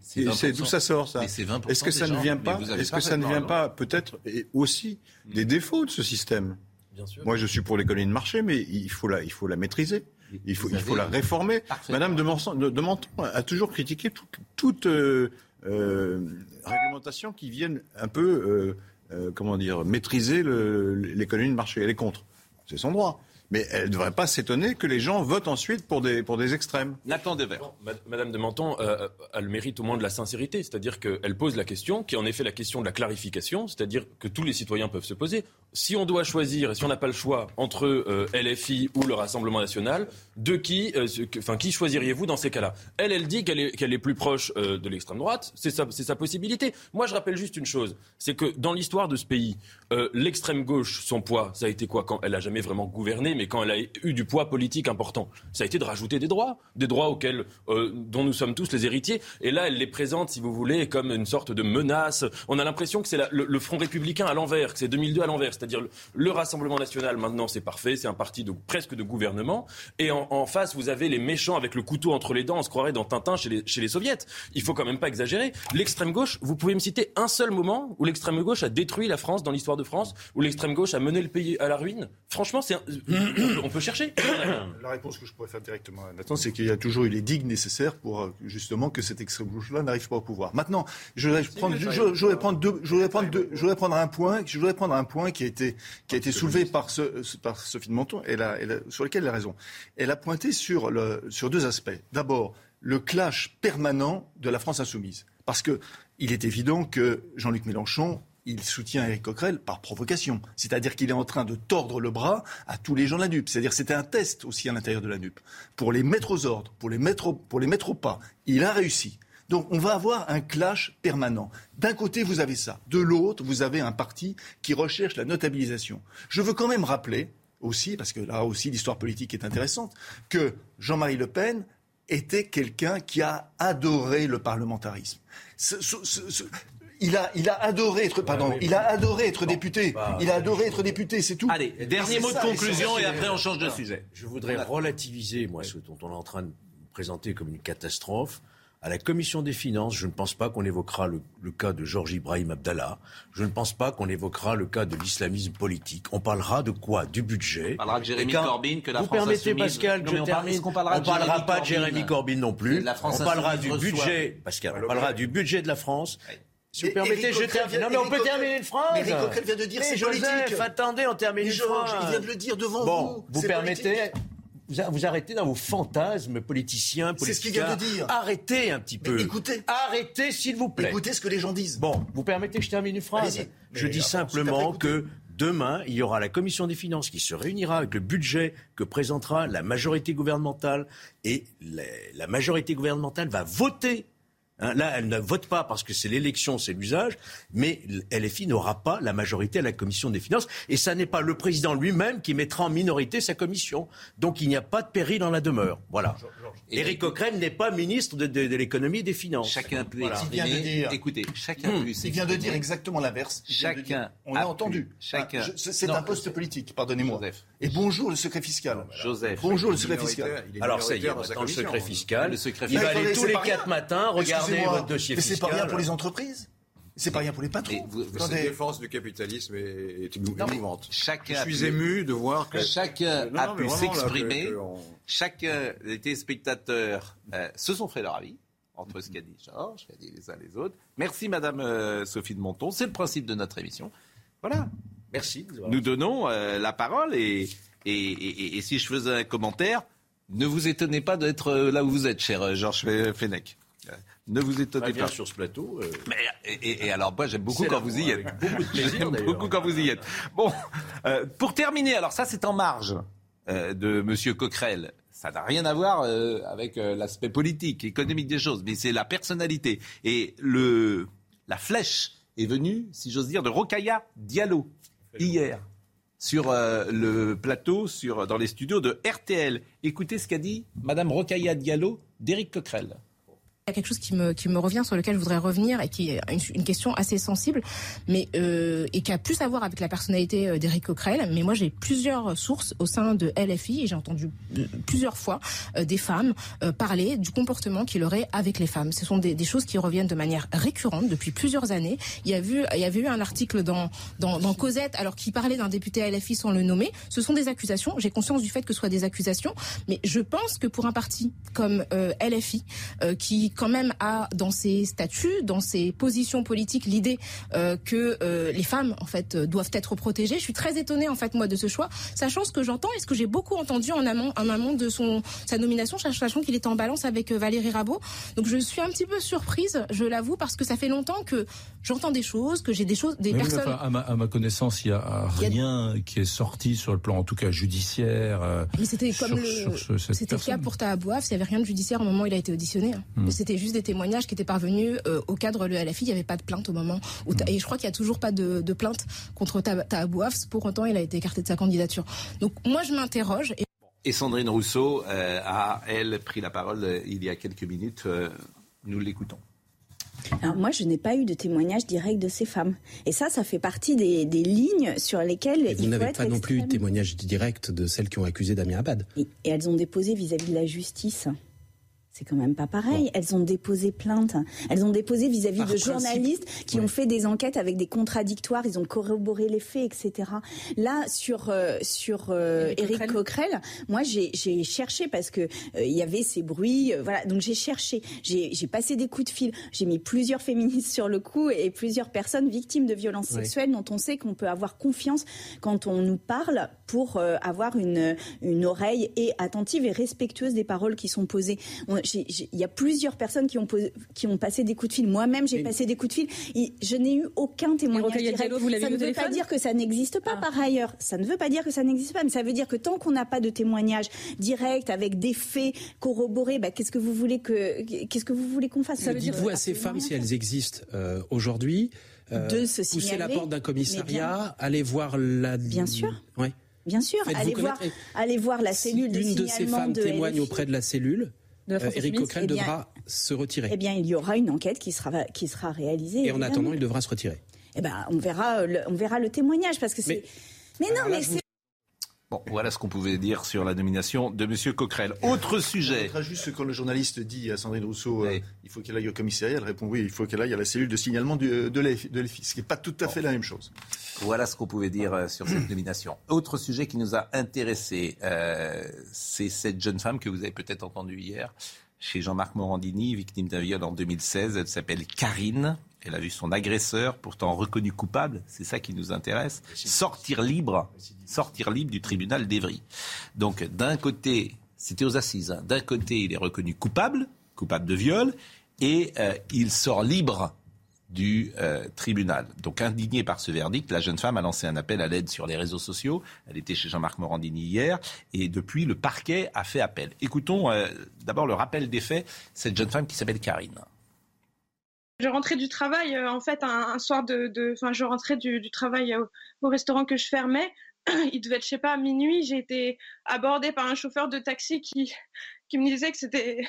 C'est Et 20%. c'est d'où ça sort ça? Mais c'est 20% Est-ce que ça ne vient pas? Est-ce que ça ne vient pas peut-être et aussi des défauts de ce système? Bien sûr. Moi, je suis pour l'économie de marché, mais il faut la, il faut la maîtriser. Il faut, Vous il faut la réformer. Madame de, Menton, de, de Menton a toujours critiqué toute, toute, euh, euh, réglementation qui vienne un peu, euh, comment dire, maîtriser l'économie de marché. Elle est contre. C'est son droit. Mais elle ne devrait pas s'étonner que les gens votent ensuite pour des, pour des extrêmes. Nathan Dever. Non, Mad- Madame de Menton euh, a le mérite au moins de la sincérité, c'est-à-dire qu'elle pose la question, qui est en effet la question de la clarification, c'est-à-dire que tous les citoyens peuvent se poser. Si on doit choisir, et si on n'a pas le choix entre euh, LFI ou le Rassemblement national, de qui, euh, ce que- enfin, qui choisiriez-vous dans ces cas-là? Elle, elle dit qu'elle est, qu'elle est plus proche euh, de l'extrême droite, c'est sa, c'est sa possibilité. Moi, je rappelle juste une chose, c'est que dans l'histoire de ce pays, euh, l'extrême gauche, son poids, ça a été quoi quand elle a jamais vraiment gouverné, mais quand elle a eu du poids politique important, ça a été de rajouter des droits, des droits auxquels euh, dont nous sommes tous les héritiers. Et là, elle les présente, si vous voulez, comme une sorte de menace. On a l'impression que c'est le, Front républicain à l'envers, que c'est 2002 à l'envers, c'est-à-dire le, le Rassemblement national. Maintenant, c'est parfait, c'est un parti de presque de gouvernement. Et en, en face, vous avez les méchants avec le couteau entre les dents. On se croirait dans Tintin chez les, chez les soviets. Il faut quand même pas exagérer. L'extrême gauche, vous pouvez me citer un seul moment où l'extrême gauche a détruit la France dans l'histoire de France, où l'extrême gauche a mené le pays à la ruine. Franchement, c'est un- on, *coughs* peut, on peut chercher. *coughs* La réponse que je pourrais faire directement à Nathan, c'est qu'il y a toujours eu les digues nécessaires pour euh, justement que cette extrême gauche-là n'arrive pas au pouvoir. Maintenant, je voudrais prendre, je, je- je voudrais prendre deux, je voudrais prendre deux, je voudrais prendre un point, je voudrais prendre un point qui a été, qui a été soulevé par ce, ce- par Sophie de Menton, sur lequel elle a raison. Elle a pointé sur le, sur deux aspects. D'abord, le clash permanent de la France insoumise, parce que il est évident que Jean-Luc Mélenchon il soutient Éric Coquerel par provocation. C'est-à-dire qu'il est en train de tordre le bras à tous les gens de la NUP. C'est-à-dire c'était un test aussi à l'intérieur de la NUP. Pour les mettre aux ordres, pour les mettre au, pour les mettre au pas. Il a réussi. Donc on va avoir un clash permanent. D'un côté, vous avez ça. De l'autre, vous avez un parti qui recherche la notabilisation. Je veux quand même rappeler aussi, parce que là aussi l'histoire politique est intéressante, que Jean-Marie Le Pen était quelqu'un qui a adoré le parlementarisme. Il a, il a adoré être, pardon, il a adoré être député. Il a adoré être député, c'est tout. Allez, dernier mot de ça, conclusion et après on change de sujet. Je voudrais relativiser, moi, ce dont on est en train de présenter comme une catastrophe. À la commission des finances, je ne pense pas qu'on évoquera le, le cas de Georges Ibrahim Abdallah. Je ne pense pas qu'on évoquera le cas de l'islamisme politique. On parlera de quoi? Du budget. On parlera de Jérémy quand- Corbyn, que la Vous France permettez, insoumise- Pascal, Non, que mais je on termine qu'on parlera pas de Jérémy Corbyn? Non plus. La France on parlera du budget, Pascal. On parlera du budget de la France. Si vous permettez, je termine. Non, mais on peut terminer une phrase. Mais Éric Coquerel vient de dire, Mais c'est Joseph, politique. attendez, on termine une phrase. il vient de le dire devant vous. Vous permettez vous, arrêtez dans vos fantasmes politiciens, C'est ce qu'il vient de politiciens. dire. Arrêtez un petit Mais peu. écoutez. Arrêtez, s'il vous plaît. Écoutez ce que les gens disent. Bon, vous permettez que je termine une phrase. Je dis simplement que demain, il y aura la commission des finances qui se réunira avec le budget que présentera la majorité gouvernementale et la majorité gouvernementale va voter. Hein, là, elle ne vote pas parce que c'est l'élection, c'est l'usage, mais LFI n'aura pas la majorité à la commission des finances et ça n'est pas le président lui-même qui mettra en minorité sa commission. Donc il n'y a pas de péril dans la demeure. Voilà. Éric Coquerel n'est pas ministre de, de- de l'économie et des finances. Chacun peut Voilà. Il vient de dire. Écoutez, chacun Hum, peut il vient de dire exactement l'inverse. Chacun dire- On a l'a entendu. chacun- Ah, je- C'est Non, un poste politique, pardonnez-moi. Joseph. Et bonjour le secret fiscal. Joseph. Bonjour le secret fiscal. Alors ça y est, maintenant le secret fiscal, Le secret il va fiscal. aller tous les quatre matins regarder votre dossier Mais fiscal. c'est pas rien pour les entreprises. C'est pas rien pour les patrons. Mais vous- vous- Cette défense du capitalisme est, est mais émouvante. chacun Je a suis pu- ému de voir que Chacun a non, pu mais s'exprimer. Chacun des téléspectateurs euh, se sont fait leur avis entre ce qu'a dit Georges, ce qu'a dit les uns les autres. Merci Madame euh, Sophie de Monton. C'est le principe de notre émission. Voilà. Merci. Nous donnons euh, la parole et, et, et- et si je faisais un commentaire, ne vous étonnez pas d'être euh, là où vous êtes, cher euh, Georges Fe- Fenech. Ne vous étonnez pas. sur ce plateau. euh, Mais, et, alors moi j'aime beaucoup quand vous y êtes. beaucoup de plaisir, beaucoup quand vous y êtes. Bon, euh, pour terminer, alors ça c'est en marge euh, de Monsieur Coquerel. Ça n'a rien à voir avec l'aspect politique, économique des choses, mais c'est la personnalité. Et le, la flèche est venue, si j'ose dire, de Rokaya Diallo hier sur euh, le plateau, sur, dans les studios de RTL. Écoutez ce qu'a dit Madame Rokaya Diallo d'Éric Coquerel. Il y a quelque chose qui me, qui me revient sur lequel je voudrais revenir et qui est une, question assez sensible, mais euh, et qui a plus à voir avec la personnalité euh, d'Éric Coquerel. Mais moi, j'ai plusieurs sources au sein de LFI et j'ai entendu euh, plusieurs fois euh, des femmes parler du comportement qu'il aurait avec les femmes. Ce sont des, choses qui reviennent de manière récurrente depuis plusieurs années. Il y a, vu, il y avait eu un article dans, dans, dans Cosette, alors qu'il parlait d'un député LFI sans le nommer. Ce sont des accusations. J'ai conscience du fait que ce soit des accusations, mais je pense que pour un parti comme LFI, qui quand même a dans ses statuts, dans ses positions politiques, l'idée euh, que euh, les femmes en fait doivent être protégées. Je suis très étonnée en fait moi de ce choix, sachant ce que j'entends et ce que j'ai beaucoup entendu en amont, en amont de son sa nomination, sachant qu'il était en balance avec euh, Valérie Rabault. Donc je suis un petit peu surprise, je l'avoue, parce que ça fait longtemps que j'entends des choses, que j'ai des choses, des personnes. Enfin, à, ma, à, ma, connaissance, il y a rien a... qui est sorti sur le plan, en tout cas judiciaire. Euh, Mais c'était comme le, c'était le cas pour Tahabouaf, il n'y avait rien de judiciaire au moment où il a été auditionné. Hein. Hmm. C'était juste des témoignages qui étaient parvenus euh, au cadre de LFI. Il n'y avait pas de plainte au moment où. Hmm. Et je crois qu'il n'y a toujours pas de, de plainte contre Tahabouaf. Pour autant, il a été écarté de sa candidature. Donc moi, je m'interroge. Et... et... Sandrine Rousseau euh, a, elle, pris la parole euh, il y a quelques minutes. Euh, nous l'écoutons. Alors moi, je n'ai pas eu de témoignage direct de ces femmes. Et ça, ça fait partie des, des lignes sur lesquelles et vous n'avez pas extrême... non plus eu de témoignage direct de celles qui ont accusé Damien Abad? Et, et elles ont déposé vis-à-vis -vis de la justice. C'est quand même pas pareil. Bon. Elles ont déposé plainte. Elles ont déposé vis-à-vis -vis de principe, journalistes qui ont fait des enquêtes avec des contradictoires. Ils ont corroboré les faits, etc. Là, sur euh, sur euh, Éric Coquerel, moi j'ai cherché parce que il euh, y avait ces bruits. euh, voilà, donc j'ai cherché. J'ai passé des coups de fil. J'ai mis plusieurs féministes sur le coup et plusieurs personnes victimes de violences sexuelles dont on sait qu'on peut avoir confiance quand on nous parle pour euh, avoir une une oreille et attentive et respectueuse des paroles qui sont posées. Il y a plusieurs personnes qui ont, posé, qui ont passé des coups de fil. Moi-même, j'ai passé des coups de fil. Et je n'ai eu aucun témoignage direct. Diallo, vous ça ne veut pas dire que ça n'existe pas ah. par ailleurs. Ça ne veut pas dire que ça n'existe pas, mais ça veut dire que tant qu'on n'a pas de témoignage direct avec des faits corroborés, bah, qu'est-ce que vous voulez que qu'est-ce que vous voulez qu'on fasse? Dites-vous à ces femmes si elles existent euh, aujourd'hui. Euh, de se pousser la porte d'un commissariat, aller voir la. Bien sûr. Ouais. Bien sûr, allez voir, allez voir la cellule si de Une de ces femmes de témoigne LFI. auprès de la cellule. Euh, Éric Coquerel eh bien, devra se retirer. Eh bien, il y aura une enquête qui sera, qui sera réalisée. Et évidemment. en attendant, il devra se retirer. Eh ben, on verra, le, on verra le témoignage parce que c'est. Mais, mais, non, mais c'est. Bon, voilà ce qu'on pouvait dire sur la nomination de M. Coquerel. Autre sujet. Je juste quand le journaliste dit à Sandrine Rousseau oui. euh, il faut qu'elle aille au commissariat, elle répond oui, il faut qu'elle aille à la cellule de signalement du, de l'EFI, ce qui n'est pas tout à bon. fait la même chose. Voilà ce qu'on pouvait dire euh, sur cette *clears throat* nomination. Autre sujet qui nous a intéressés, euh, c'est cette jeune femme que vous avez peut-être entendue hier chez Jean-Marc Morandini, victime d'un viol en 2016. Elle s'appelle Karine. Elle a vu son agresseur, pourtant reconnu coupable, c'est ça qui nous intéresse, sortir libre, sortir libre du tribunal d'Evry. Donc d'un côté, c'était aux assises, hein, d'un côté il est reconnu coupable, coupable de viol, et euh, il sort libre du euh, tribunal. Donc indignée par ce verdict, la jeune femme a lancé un appel à l'aide sur les réseaux sociaux. Elle était chez Jean-Marc Morandini hier et depuis le parquet a fait appel. Écoutons euh, d'abord le rappel des faits, cette jeune femme qui s'appelle Karine. Je rentrais du travail, euh, en fait, un, soir de, enfin, je rentrais du, travail au, au, restaurant que je fermais. *clears throat* Il devait être, je sais pas, à minuit. J'ai été abordée par un chauffeur de taxi qui, qui me disait que c'était,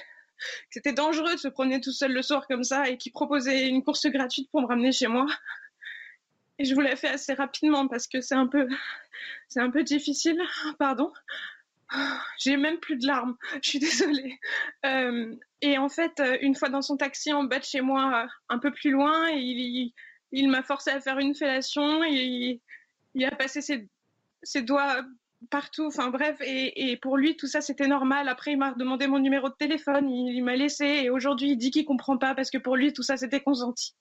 c'était dangereux de se promener tout seul le soir comme ça et qui proposait une course gratuite pour me ramener chez moi. Et je vous l'ai fait assez rapidement parce que c'est un c'est un peu difficile. Pardon. J'ai même plus de larmes. *laughs* Je suis désolée. Euh, et en fait, une fois dans son taxi en bas de chez moi, un peu plus loin, il, il, m'a forcé à faire une fellation. Il, a passé ses, doigts partout. Enfin bref, et, et pour lui, tout ça, c'était normal. Après, il m'a demandé mon numéro de téléphone. Il, il m'a laissé. Et aujourd'hui, il dit qu'il comprend pas parce que pour lui, tout ça, c'était consenti.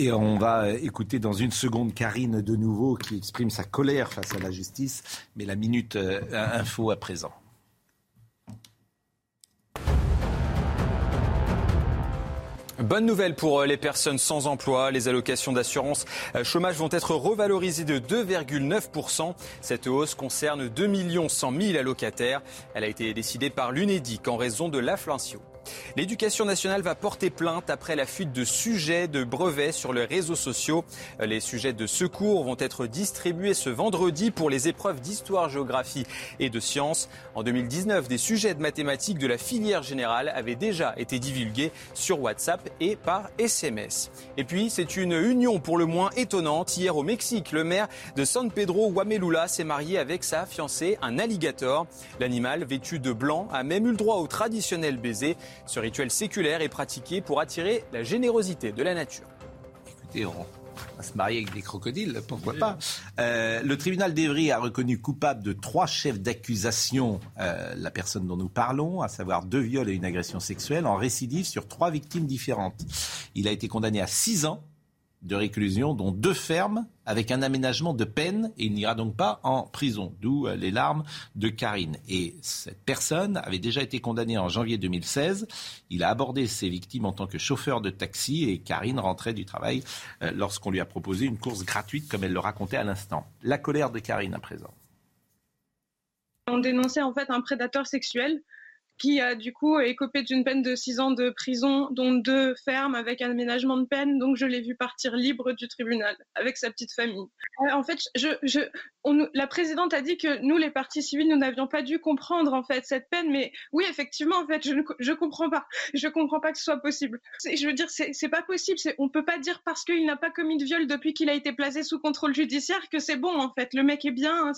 Et on va écouter dans une seconde Karine de nouveau qui exprime sa colère face à la justice. Mais la minute euh, info à présent. Bonne nouvelle pour les personnes sans emploi. Les allocations d'assurance chômage vont être revalorisées de 2,9%. Cette hausse concerne 2 100 000 allocataires. Elle a été décidée par l'UNEDIC en raison de l'inflation. L'éducation nationale va porter plainte après la fuite de sujets de brevets sur les réseaux sociaux. Les sujets de secours vont être distribués ce vendredi pour les épreuves d'histoire, géographie et de sciences. En 2019, des sujets de mathématiques de la filière générale avaient déjà été divulgués sur WhatsApp et par SMS. Et puis, c'est une union pour le moins étonnante. Hier au Mexique, le maire de San Pedro Guamelula s'est marié avec sa fiancée, un alligator. L'animal, vêtu de blanc, a même eu le droit au traditionnel baiser. Ce rituel séculaire est pratiqué pour attirer la générosité de la nature. Écoutez, on va se marier avec des crocodiles, pourquoi pas euh, Le tribunal d'Evry a reconnu coupable de trois chefs d'accusation euh, la personne dont nous parlons, à savoir deux viols et une agression sexuelle, en récidive sur trois victimes différentes. Il a été condamné à six ans de réclusion, dont deux fermes, avec un aménagement de peine, et il n'ira donc pas en prison, d'où euh, les larmes de Karine. Et cette personne avait déjà été condamnée en janvier 2016. Il a abordé ses victimes en tant que chauffeur de taxi, et Karine rentrait du travail euh, lorsqu'on lui a proposé une course gratuite, comme elle le racontait à l'instant. La colère de Karine à présent. On dénonçait en fait un prédateur sexuel qui a du coup écopé d'une peine de 6 ans de prison, dont deux fermes avec un aménagement de peine. Donc je l'ai vu partir libre du tribunal avec sa petite famille. Euh, en fait, la présidente a dit que nous, les partis civils, nous n'avions pas dû comprendre en fait cette peine. Mais oui, effectivement, en fait, je ne je comprends pas. Je comprends pas que ce soit possible. Je veux dire, c'est pas possible. On peut pas dire parce qu'il n'a pas commis de viol depuis qu'il a été placé sous contrôle judiciaire que c'est bon en fait. Le mec est bien. Hein,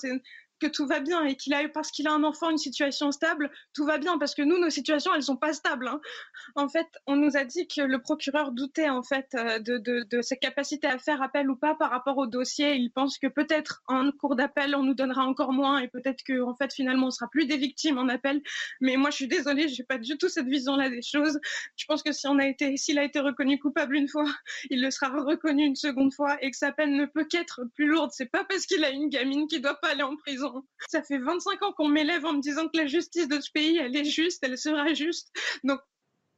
que tout va bien et qu'il a parce qu'il a un enfant une situation stable, tout va bien parce que nous nos situations elles sont pas stables. Hein. En fait, on nous a dit que le procureur doutait en fait euh, de, de, ses capacités à faire appel ou pas par rapport au dossier. Il pense que peut-être en cours d'appel on nous donnera encore moins et peut-être que en fait finalement on sera plus des victimes en appel. Mais moi je suis désolée, j'ai pas du tout cette vision-là des choses. Je pense que si on a été, s'il a été reconnu coupable une fois, *laughs* il le sera reconnu une seconde fois et que sa peine ne peut qu'être plus lourde. C'est pas parce qu'il a une gamine qui doit pas aller en prison *laughs* ça fait 25 ans qu'on m'élève en me disant que la justice de ce pays, elle est juste, elle sera juste. Donc,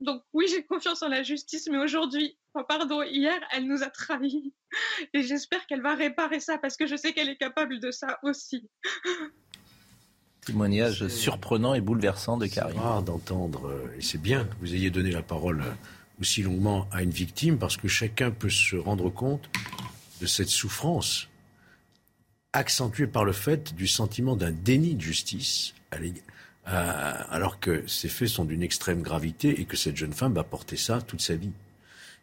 donc oui, j'ai confiance en la justice, mais aujourd'hui, pardon, hier, elle nous a trahis. *laughs* Et j'espère qu'elle va réparer ça parce que je sais qu'elle est capable de ça aussi. Témoignage surprenant et bouleversant de Karine. rare d'entendre, euh, et c'est bien que vous ayez donné la parole euh, aussi longuement à une victime parce que chacun peut se rendre compte de cette souffrance accentué par le fait du sentiment d'un déni de justice, alors que ces faits sont d'une extrême gravité et que cette jeune femme va porter ça toute sa vie.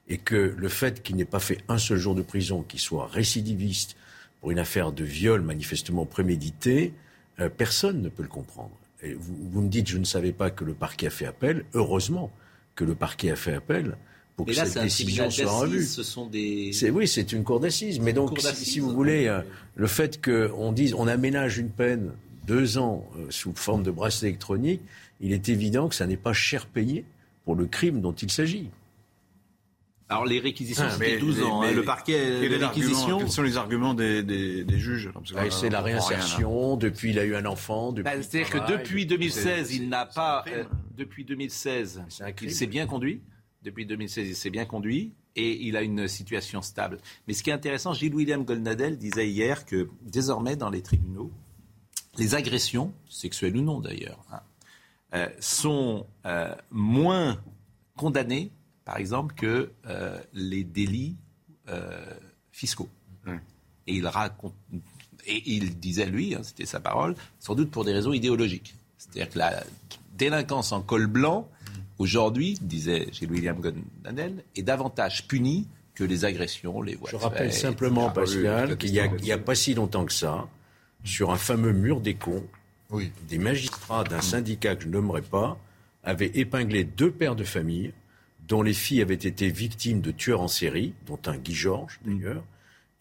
Et que le fait qu'il n'ait pas fait un seul jour de prison, qu'il soit récidiviste pour une affaire de viol manifestement prémédité, euh, personne ne peut le comprendre. Vous, vous me dites, je ne savais pas que le parquet a fait appel. Heureusement que le parquet a fait appel pour là, cette décision soit revue. Ce sont des... Oui, c'est une cour d'assises. Mais donc, si, vous voulez, euh, le fait qu'on dise on aménage une peine deux ans euh, sous forme de bracelet électronique, il est évident que ça n'est pas cher payé pour le crime dont il s'agit. Alors les réquisitions, ah, c'était 12 ans. Hein. le parquet, les réquisitions. Quels sont les arguments des, des, des juges? Ah, C'est la réinsertion. depuis, il a eu un enfant. Bah, c'est-à-dire que depuis 2016, il n'a pas. Euh, depuis 2016, il s'est bien conduit? Depuis 2016, il s'est bien conduit et il a une situation stable. Mais ce qui est intéressant, Gilles William Goldnadel disait hier que désormais dans les tribunaux, les agressions, sexuelles ou non d'ailleurs, hein, euh, sont euh, moins condamnées, par exemple, que euh, les délits fiscaux. Et il raconte, et il disait lui, hein, c'était sa parole, sans doute pour des raisons idéologiques. C'est-à-dire que la délinquance en col blanc aujourd'hui, disait chez William Godnadel, est davantage puni que les agressions, les voies Je rappelle simplement, Pascal, qu'il n'y a, pas si longtemps que ça, sur un fameux mur des cons, des magistrats d'un syndicat que je nommerai pas avaient épinglé deux pères de famille dont les filles avaient été victimes de tueurs en série, dont un Guy Georges d'ailleurs,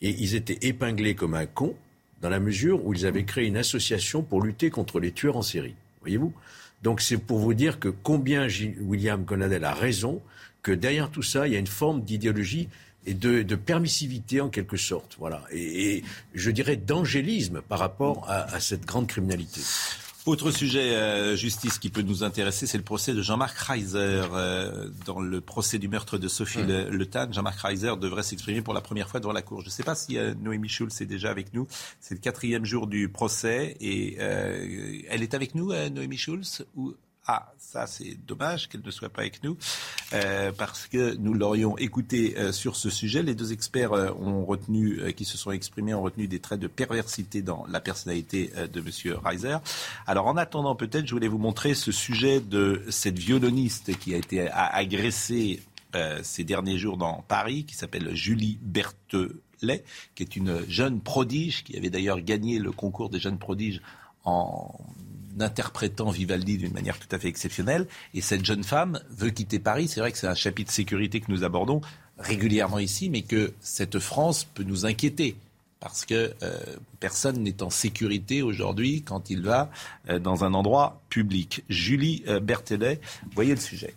et ils étaient épinglés comme un con dans la mesure où ils avaient créé une association pour lutter contre les tueurs en série. Voyez-vous? Donc c'est pour vous dire que combien William Conadel a raison, que derrière tout ça, il y a une forme d'idéologie et de, permissivité en quelque sorte. Voilà. Et, je dirais d'angélisme par rapport à, cette grande criminalité. Autre sujet, euh, justice, qui peut nous intéresser, c'est le procès de Jean-Marc Reiser. Euh, dans le procès du meurtre de Sophie Le, Tan, Jean-Marc Reiser devrait s'exprimer pour la première fois devant la Cour. Je ne sais pas si euh, Noémie Schulz est déjà avec nous. C'est le quatrième jour du procès et elle est avec nous, Noémie Schulz ou... Ah, ça c'est dommage qu'elle ne soit pas avec nous, euh, parce que nous l'aurions écouté euh, sur ce sujet. Les deux experts euh, ont retenu, qui se sont exprimés, ont retenu des traits de perversité dans la personnalité de M. Reiser. Alors en attendant, peut-être, je voulais vous montrer ce sujet de cette violoniste qui a été agressée ces derniers jours dans Paris, qui s'appelle Julie Berthelet, qui est une jeune prodige, qui avait d'ailleurs gagné le concours des jeunes prodiges en interprétant Vivaldi d'une manière tout à fait exceptionnelle. Et cette jeune femme veut quitter Paris. C'est vrai que c'est un chapitre sécurité que nous abordons régulièrement ici, mais que cette France peut nous inquiéter. Parce que euh, personne n'est en sécurité aujourd'hui quand il va euh, dans un endroit public. Julie euh, Berthelet, voyez le sujet.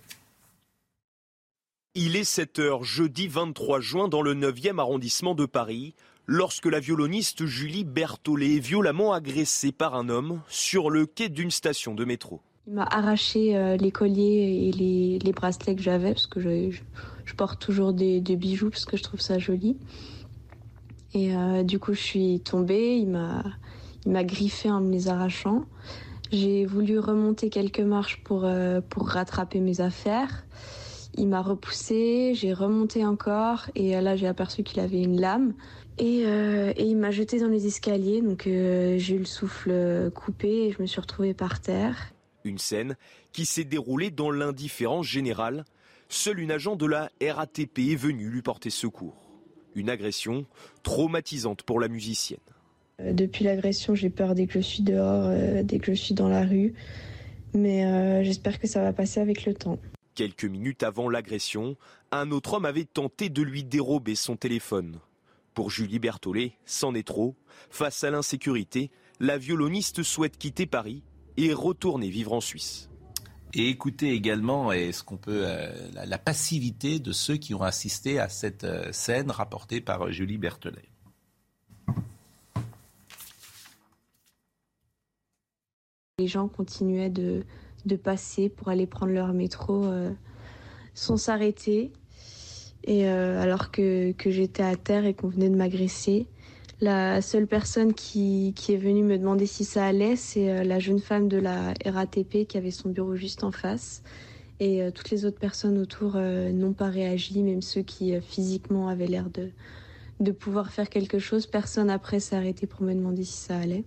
Il est 7 heures jeudi 23 juin dans le 9e arrondissement de Paris lorsque la violoniste Julie Berthollet est violemment agressée par un homme sur le quai d'une station de métro. Il m'a arraché euh, les colliers et les, bracelets que j'avais parce que je, porte toujours des, bijoux parce que je trouve ça joli. Et euh, du coup, je suis tombée. Il m'a, il m'a griffé en me les arrachant. J'ai voulu remonter quelques marches pour, euh, pour rattraper mes affaires. Il m'a repoussé, j'ai remonté encore et là j'ai aperçu qu'il avait une lame. Euh, et, il m'a jeté dans les escaliers, donc euh, j'ai eu le souffle coupé et je me suis retrouvée par terre. Une scène qui s'est déroulée dans l'indifférence générale. Seule une agent de la RATP est venue lui porter secours. Une agression traumatisante pour la musicienne. Euh, depuis l'agression, j'ai peur dès que je suis dehors, dès que je suis dans la rue. Mais j'espère que ça va passer avec le temps. Quelques minutes avant l'agression, un autre homme avait tenté de lui dérober son téléphone. Pour Julie Berthollet, c'en est trop. Face à l'insécurité, la violoniste souhaite quitter Paris et retourner vivre en Suisse. Et écoutez également est-ce qu'on peut euh, la, passivité de ceux qui ont assisté à cette euh, scène rapportée par euh, Julie Berthollet. Les gens continuaient de, passer pour aller prendre leur métro sans s'arrêter. Et euh, alors que, j'étais à terre et qu'on venait de m'agresser, la seule personne qui, est venue me demander si ça allait, c'est euh, la jeune femme de la RATP qui avait son bureau juste en face. Et euh, toutes les autres personnes autour n'ont pas réagi, même ceux qui physiquement avaient l'air de, pouvoir faire quelque chose. Personne après s'est arrêté pour me demander si ça allait.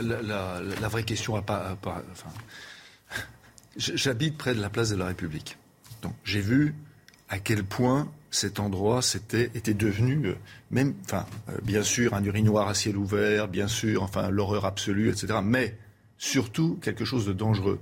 La, vraie question à pas, J'habite près de la place de la République. Donc j'ai vu à quel point cet endroit était, devenu, euh, même, enfin, euh, bien sûr, un urinoir à ciel ouvert, bien sûr, enfin, l'horreur absolue, etc. Mais surtout quelque chose de dangereux.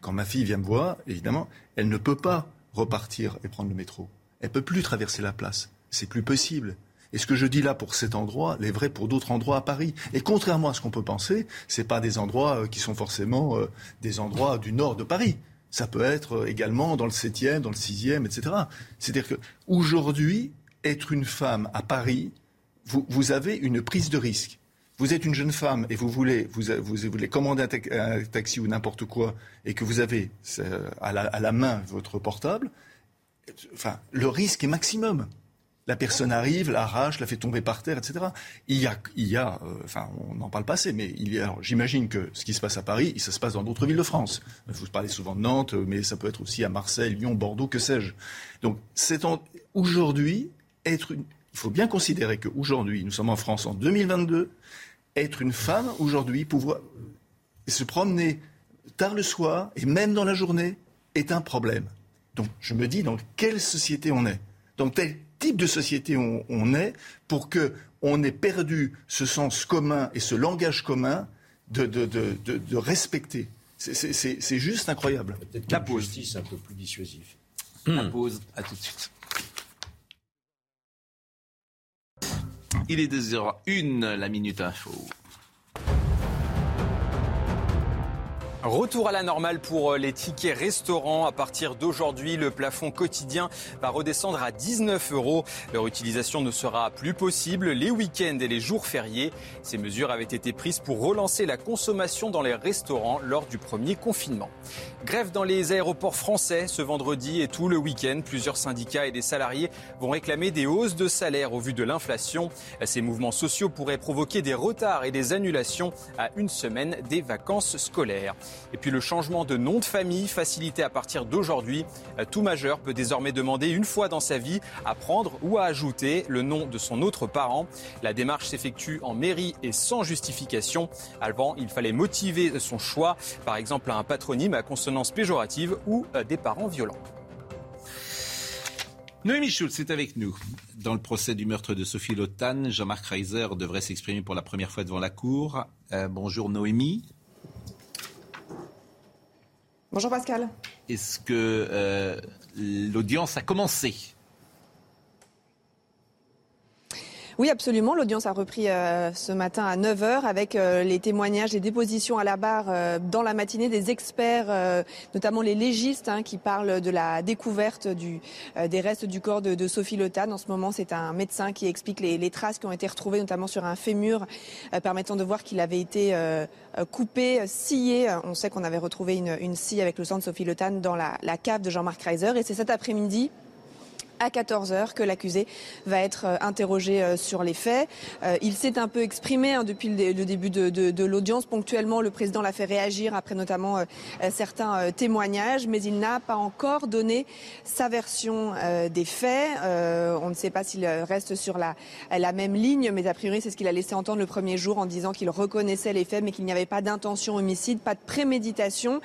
Quand ma fille vient me voir, évidemment, elle ne peut pas repartir et prendre le métro. Elle peut plus traverser la place. C'est plus possible. Et ce que je dis là pour cet endroit est vrai pour d'autres endroits à Paris. Et contrairement à ce qu'on peut penser, ce pas des endroits euh, qui sont forcément euh, des endroits du nord de Paris. Ça peut être euh, également dans le 7e, dans le 6e, etc. C'est-à-dire qu'aujourd'hui, être une femme à Paris, vous, avez une prise de risque. Vous êtes une jeune femme et vous voulez, vous, voulez commander un, taxi ou n'importe quoi et que vous avez à la, à la main votre portable, enfin, le risque est maximum la personne arrive, l'arrache, la fait tomber par terre, etc. Il y a, il y a euh, enfin, on n'en parle pas assez, mais il j'imagine que ce qui se passe à Paris, ça se passe dans d'autres villes de France. Vous parlez souvent de Nantes, mais ça peut être aussi à Marseille, Lyon, Bordeaux, que sais-je. Donc, aujourd'hui, être il faut bien considérer qu'aujourd'hui, nous sommes en France en 2022, être une femme aujourd'hui, pouvoir se promener tard le soir et même dans la journée est un problème. Donc, je me dis dans quelle société on est? Dans quelle type de société on, est pour que on ait perdu ce sens commun et ce langage commun de, de, de, de respecter. C'est juste incroyable. Peut-être la pause. justice un peu plus dissuasif. La pause, à tout de suite. Il est 2h01, la minute info. Retour à la normale pour euh, les tickets restaurants. À partir d'aujourd'hui, le plafond quotidien va redescendre à 19 euros. Leur utilisation ne sera plus possible les week-ends et les jours fériés. Ces mesures avaient été prises pour relancer la consommation dans les restaurants lors du premier confinement. Grève dans les aéroports français ce vendredi et tout le week-end. Plusieurs syndicats et des salariés vont réclamer des hausses de salaire au vu de l'inflation. Ces mouvements sociaux pourraient provoquer des retards et des annulations à une semaine des vacances scolaires. Et puis le changement de nom de famille facilité à partir d'aujourd'hui. Tout majeur peut désormais demander une fois dans sa vie à prendre ou à ajouter le nom de son autre parent. La démarche s'effectue en mairie et sans justification. Avant, il fallait motiver son choix, par exemple à un patronyme à consonance péjorative ou des parents violents. Noémie Schulz est avec nous. Dans le procès du meurtre de Sophie Lotan, Jean-Marc Reiser devrait s'exprimer pour la première fois devant la Cour. Euh, bonjour Noémie. Bonjour Pascal. Est-ce que euh, l'audience a commencé? Oui, absolument. L'audience a repris euh, ce matin à 9h avec euh, les témoignages et dépositions à la barre euh, dans la matinée des experts, notamment les légistes, hein, qui parlent de la découverte des restes du corps de, Sophie Lotan. En ce moment, c'est un médecin qui explique les, les, traces qui ont été retrouvées, notamment sur un fémur, permettant de voir qu'il avait été coupé, scié. On sait qu'on avait retrouvé une, une scie avec le sang de Sophie Lotan dans la, cave de Jean-Marc Reiser. Et c'est cet après-midi à 14h que l'accusé va être euh, interrogé euh, sur les faits. Euh, il s'est un peu exprimé hein, depuis le, début de, l'audience. Ponctuellement, le président l'a fait réagir après notamment certains témoignages, mais il n'a pas encore donné sa version des faits. on ne sait pas s'il reste sur la, la même ligne, mais a priori c'est ce qu'il a laissé entendre le premier jour en disant qu'il reconnaissait les faits, mais qu'il n'y avait pas d'intention homicide, pas de préméditation.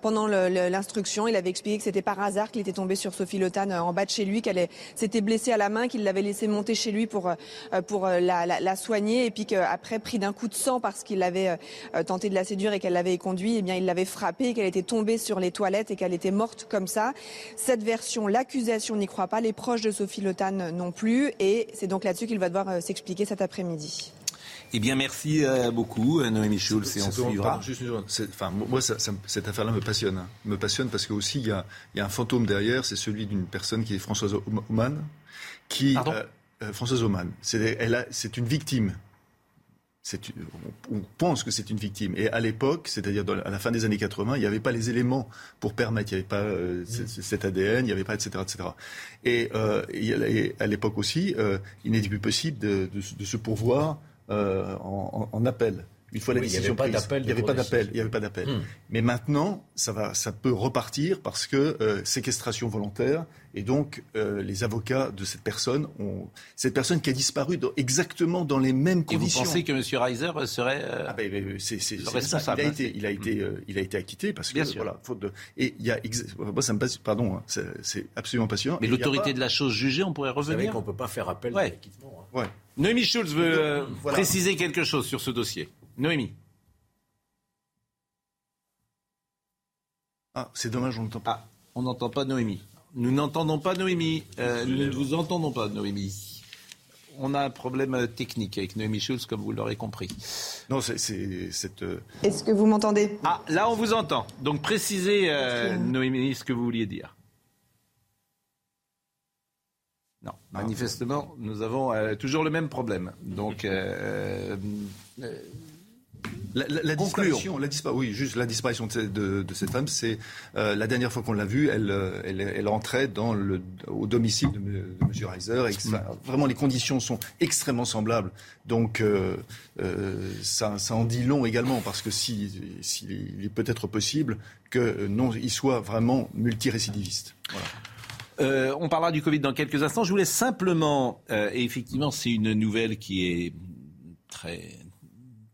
pendant l'instruction, il avait expliqué que c'était par hasard qu'il était tombé sur Sophie Lotan en bas de chez lui, qu'elle s'était blessée à la main, qu'il l'avait laissé monter chez lui pour, euh, pour euh, la, soigner et puis qu'après, pris d'un coup de sang parce qu'il avait euh, tenté de la séduire et qu'elle l'avait conduit, eh bien, il l'avait frappée qu'elle était tombée sur les toilettes et qu'elle était morte comme ça. Cette version, l'accusation n'y croit pas, les proches de Sophie Lotan non plus et c'est donc là-dessus qu'il va devoir s'expliquer cet après-midi. Eh bien, merci euh, beaucoup, Noémie Schulz, et on suivra. Juste enfin, moi, ça, ça, cette affaire-là me passionne. Hein. Me passionne parce que aussi il y a, y a un fantôme derrière, c'est celui d'une personne qui est Françoise Oman, qui euh, euh, Françoise Oman. C'est, elle a, c'est une victime. On pense que c'est une victime. Et à l'époque, c'est-à-dire à la fin des années 80, il n'y avait pas les éléments pour permettre. Il n'y avait pas euh, mmh. cet ADN, il n'y avait pas, etc., etc. Et, euh, et à l'époque aussi, euh, il n'était plus possible de, de, de se pourvoir euh, en, en, appel. Une fois la oui, décision prise, il n'y avait pas d'appel. Il n'y avait pas d'appel. Hmm. Mais maintenant, ça va, ça peut repartir parce que euh, séquestration volontaire et donc euh, les avocats de cette personne ont cette personne qui a disparu dans, exactement dans les mêmes conditions. Et vous pensez que M. Reiser serait euh, ah ben, c'est, c'est, c'est responsable Il a été, il a été, euh, il a été acquitté parce que Bien sûr. voilà, faute de. Et il y a, moi ça me passe, pardon, hein, c'est, c'est absolument passionnant. Mais l'autorité pas... de la chose jugée, on pourrait revenir. Vous savez qu'on peut pas faire appel ouais. à l'acquittement. Hein. Ouais. Noémie Schulz veut euh, voilà. préciser quelque chose sur ce dossier. Noémie. Ah, c'est dommage, on n'entend pas. Ah, on n'entend pas Noémie. Nous n'entendons pas Noémie. Euh, nous ne vous entendons pas, Noémie. On a un problème technique avec Noémie Schulz, comme vous l'aurez compris. Non, c'est cette. Euh... Est-ce que vous m'entendez? Ah, là, on vous entend. Donc, précisez, euh, Noémie, ce que vous vouliez dire. Non, manifestement, nous avons euh, toujours le même problème. Donc, euh, la, la, la disparition, la dispa oui, juste la disparition de, de, de cette femme, c'est euh, la dernière fois qu'on l'a vue, elle, elle, elle, entrait dans le, au domicile de, de M. Reiser. Et, mmh. Vraiment, les conditions sont extrêmement semblables. Donc, euh, euh, ça, ça, en dit long également, parce que si, est peut-être possible que non, il soit vraiment multirécidiviste. Voilà. Euh, on parlera du Covid dans quelques instants. Je voulais simplement, euh, et effectivement, c'est une nouvelle qui est très,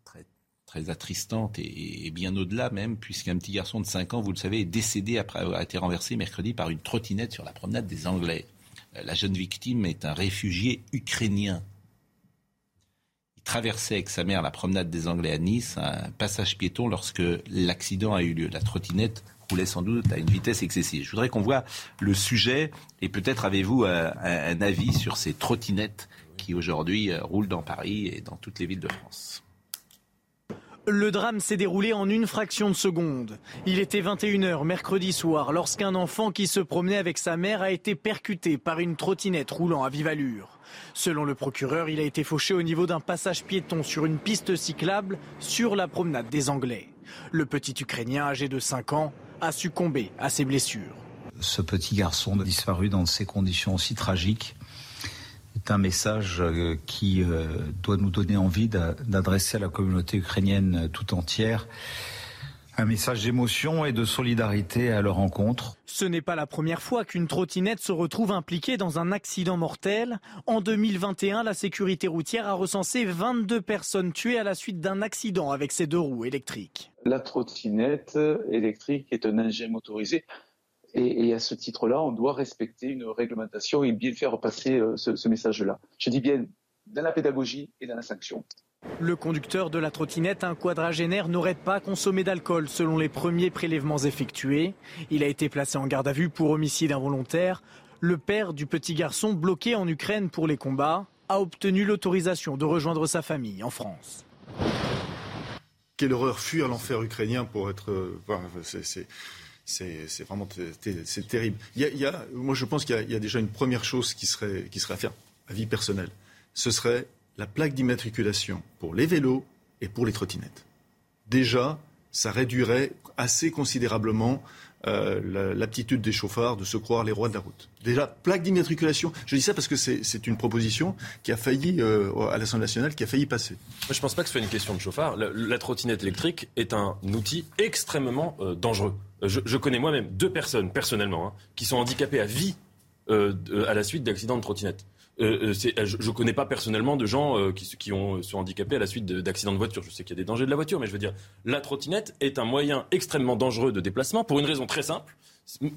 très, très attristante et, bien au-delà même, puisqu'un petit garçon de 5 ans, vous le savez, est décédé après avoir été renversé mercredi par une trottinette sur la promenade des Anglais. Euh, la jeune victime est un réfugié ukrainien. Il traversait avec sa mère la promenade des Anglais à Nice, un passage piéton, lorsque l'accident a eu lieu. La trottinette roulait sans doute à une vitesse excessive. Je voudrais qu'on voit le sujet et peut-être avez-vous un, un, avis sur ces trottinettes qui aujourd'hui roulent dans Paris et dans toutes les villes de France. Le drame s'est déroulé en une fraction de seconde. Il était 21h mercredi soir lorsqu'un enfant qui se promenait avec sa mère a été percuté par une trottinette roulant à vive allure. Selon le procureur, il a été fauché au niveau d'un passage piéton sur une piste cyclable sur la promenade des Anglais. Le petit Ukrainien âgé de 5 ans a succombé à ses blessures. Ce petit garçon disparu dans ces conditions aussi tragiques est un message euh, qui euh, doit nous donner envie d'adresser à la communauté ukrainienne tout entière un message d'émotion et de solidarité à leur rencontre. Ce n'est pas la première fois qu'une trottinette se retrouve impliquée dans un accident mortel. En 2021, la sécurité routière a recensé 22 personnes tuées à la suite d'un accident avec ses deux roues électriques. La trottinette électrique est un engin motorisé et, à ce titre-là, on doit respecter une réglementation et bien faire passer euh, ce message-là. Je dis bien dans la pédagogie et dans la sanction. Le conducteur de la trottinette, un quadragénaire, n'aurait pas consommé d'alcool selon les premiers prélèvements effectués. Il a été placé en garde à vue pour homicide involontaire. Le père du petit garçon, bloqué en Ukraine pour les combats, a obtenu l'autorisation de rejoindre sa famille en France. Quelle horreur fuir l'enfer ukrainien pour être. Euh, c'est vraiment c'est terrible. Y, moi, je pense qu'il y, a déjà une première chose qui serait, qui serait à faire à vie personnelle. Ce serait la plaque d'immatriculation pour les vélos et pour les trottinettes. Déjà, ça réduirait assez considérablement euh, l'aptitude des chauffards de se croire les rois de la route. Déjà, plaque d'immatriculation, je dis ça parce que c'est une proposition qui a failli, euh, à l'Assemblée nationale, qui a failli passer. Je ne pense pas que ce soit une question de chauffard. La, trottinette électrique est un outil extrêmement euh, dangereux. Je, connais moi-même deux personnes, personnellement, hein, qui sont handicapées à vie à la suite d'accidents de trottinette. Euh, euh, euh, je ne connais pas personnellement de gens qui, qui ont, sont handicapés à la suite d'accidents de, voiture. Je sais qu'il y a des dangers de la voiture, mais je veux dire, la trottinette est un moyen extrêmement dangereux de déplacement pour une raison très simple.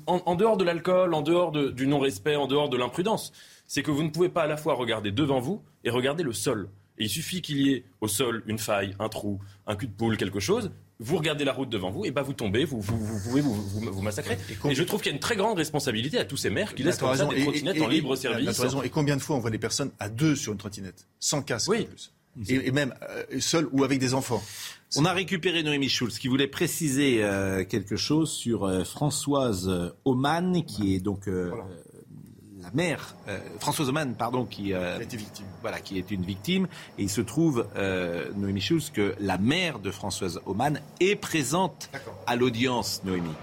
En, dehors de l'alcool, en dehors du non-respect, en dehors de l'imprudence, c'est que vous ne pouvez pas à la fois regarder devant vous et regarder le sol. Et il suffit qu'il y ait au sol une faille, un trou, un cul de poule, quelque chose, vous regardez la route devant vous, et bah vous tombez, vous, vous, pouvez vous, vous, massacrer. Et, je trouve qu'il y a une très grande responsabilité à tous ces maires qui laissent comme ça des trottinettes en libre service. Raison. Et combien de fois on voit des personnes à deux sur une trottinette, sans casque oui. en plus et, même euh, seul ou avec des enfants. On a récupéré Noémie Schulz qui voulait préciser euh, quelque chose sur euh, Françoise Oman, qui est donc la mère, euh, Françoise Oman, pardon, qui, euh, a été victime. Voilà, qui est une victime. Et il se trouve, euh, Noémie Schulz, que la mère de Françoise Oman est présente à l'audience, Noémie.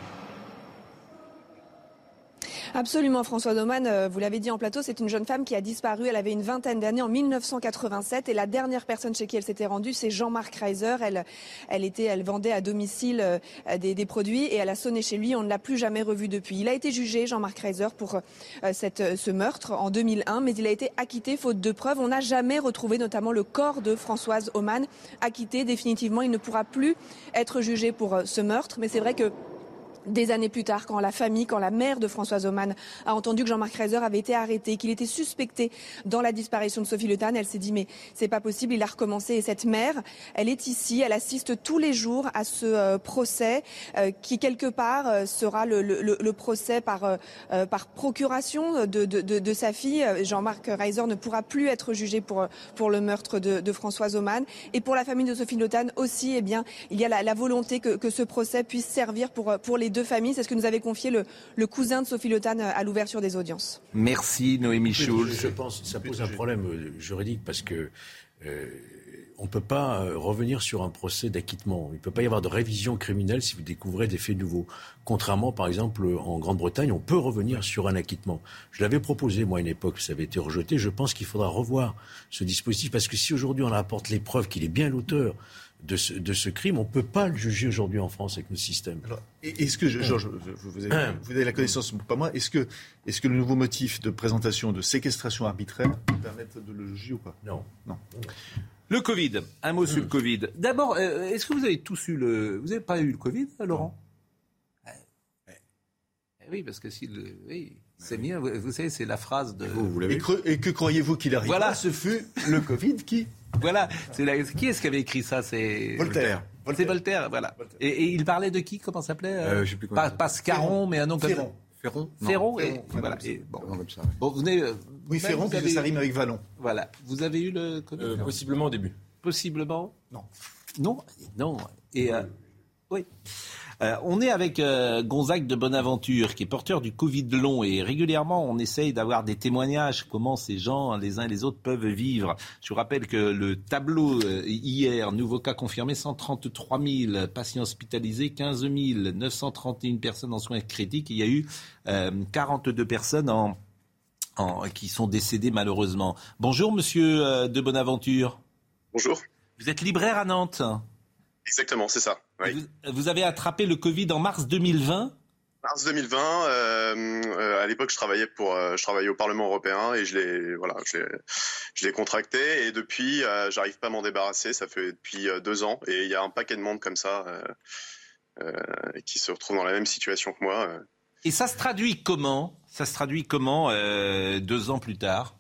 Absolument, François Doman, euh, vous l'avez dit en plateau, c'est une jeune femme qui a disparu. Elle avait une vingtaine d'années en 1987 et la dernière personne chez qui elle s'était rendue, c'est Jean-Marc Reiser. Elle, elle était, elle vendait à domicile euh, des, produits et elle a sonné chez lui. On ne l'a plus jamais revu depuis. Il a été jugé, Jean-Marc Reiser, pour euh, cette, ce meurtre en 2001, mais il a été acquitté faute de preuves. On n'a jamais retrouvé notamment le corps de Françoise Oman acquitté définitivement. Il ne pourra plus être jugé pour ce meurtre, mais c'est vrai que des années plus tard, quand la famille, quand la mère de Françoise Oman a entendu que Jean-Marc Reiser avait été arrêté, qu'il était suspecté dans la disparition de Sophie Le Tan, elle s'est dit mais c'est pas possible, il a recommencé. Et cette mère, elle est ici, elle assiste tous les jours à ce euh, procès euh, qui quelque part euh, sera le, le, procès par, par procuration de, de, de, sa fille. Jean-Marc Reiser ne pourra plus être jugé pour, pour le meurtre de, Françoise Oman. Et pour la famille de Sophie Le Tan aussi, eh bien, il y a la, la volonté que, que, ce procès puisse servir pour, pour les deux familles. C'est ce que nous avait confié le, cousin de Sophie Le à l'ouverture des audiences. Merci Noémie Schulz. Je, pense que ça pose un problème euh, juridique parce que euh, on ne peut pas euh, revenir sur un procès d'acquittement. Il ne peut pas y avoir de révision criminelle si vous découvrez des faits nouveaux. Contrairement, par exemple, en Grande-Bretagne, on peut revenir sur un acquittement. Je l'avais proposé, moi, à une époque, ça avait été rejeté. Je pense qu'il faudra revoir ce dispositif parce que si aujourd'hui on apporte les preuves qu'il est bien l'auteur de ce, crime. On ne peut pas le juger aujourd'hui en France avec nos systèmes. Est-ce que, Georges, vous, avez, la connaissance, pas moi, est-ce que, est que le nouveau motif de présentation de séquestration arbitraire peut permettre de le juger ou pas? Non. Non. Le Covid, un mot sur le Covid. D'abord, euh, est-ce que vous avez tous eu le... Vous n'avez pas eu le Covid, Laurent? Eh, Oui, parce que si... Le... Oui. C'est bien, vous, savez, c'est la phrase de. Vous, et, et, que croyez-vous qu'il arrive Voilà, ce fut le Covid qui voilà. C'est qui est-ce qui avait écrit ça? C'est Voltaire. C'est Voltaire, voilà. Et, il parlait de qui? Comment s'appelait euh, euh Je sais plus Pas Pascaron, mais un nom comme Ferron. Ferron. Ferron. Et, voilà. bon. bon, vous venez. Oui, Ferron, ça rime avec Vallon. Voilà. Vous avez eu le euh, Possiblement au début. possiblement? Non. Non Non. Et oui. Euh, on est avec euh, Gonzague de Bonaventure, qui est porteur du Covid long, et régulièrement, on essaye d'avoir des témoignages, comment ces gens, les uns et les autres, peuvent vivre. Je vous rappelle que le tableau, euh, hier, nouveau cas confirmé, 133 000 patients hospitalisés, 15 931 personnes en soins critiques. Il y a eu 42 personnes en, qui sont décédées, malheureusement. Bonjour, monsieur de Bonaventure. Bonjour. Vous êtes libraire à Nantes Exactement, c'est ça. Vous, avez attrapé le Covid en mars 2020 Mars 2020, euh, euh, à l'époque, je travaillais pour, euh, je travaillais au Parlement européen et je l'ai, voilà, je l'ai contracté et depuis, j'arrive pas à m'en débarrasser. Ça fait depuis deux ans et il y a un paquet de monde comme ça qui se retrouve dans la même situation que moi. Et ça se traduit comment? Ça se traduit comment deux ans plus tard?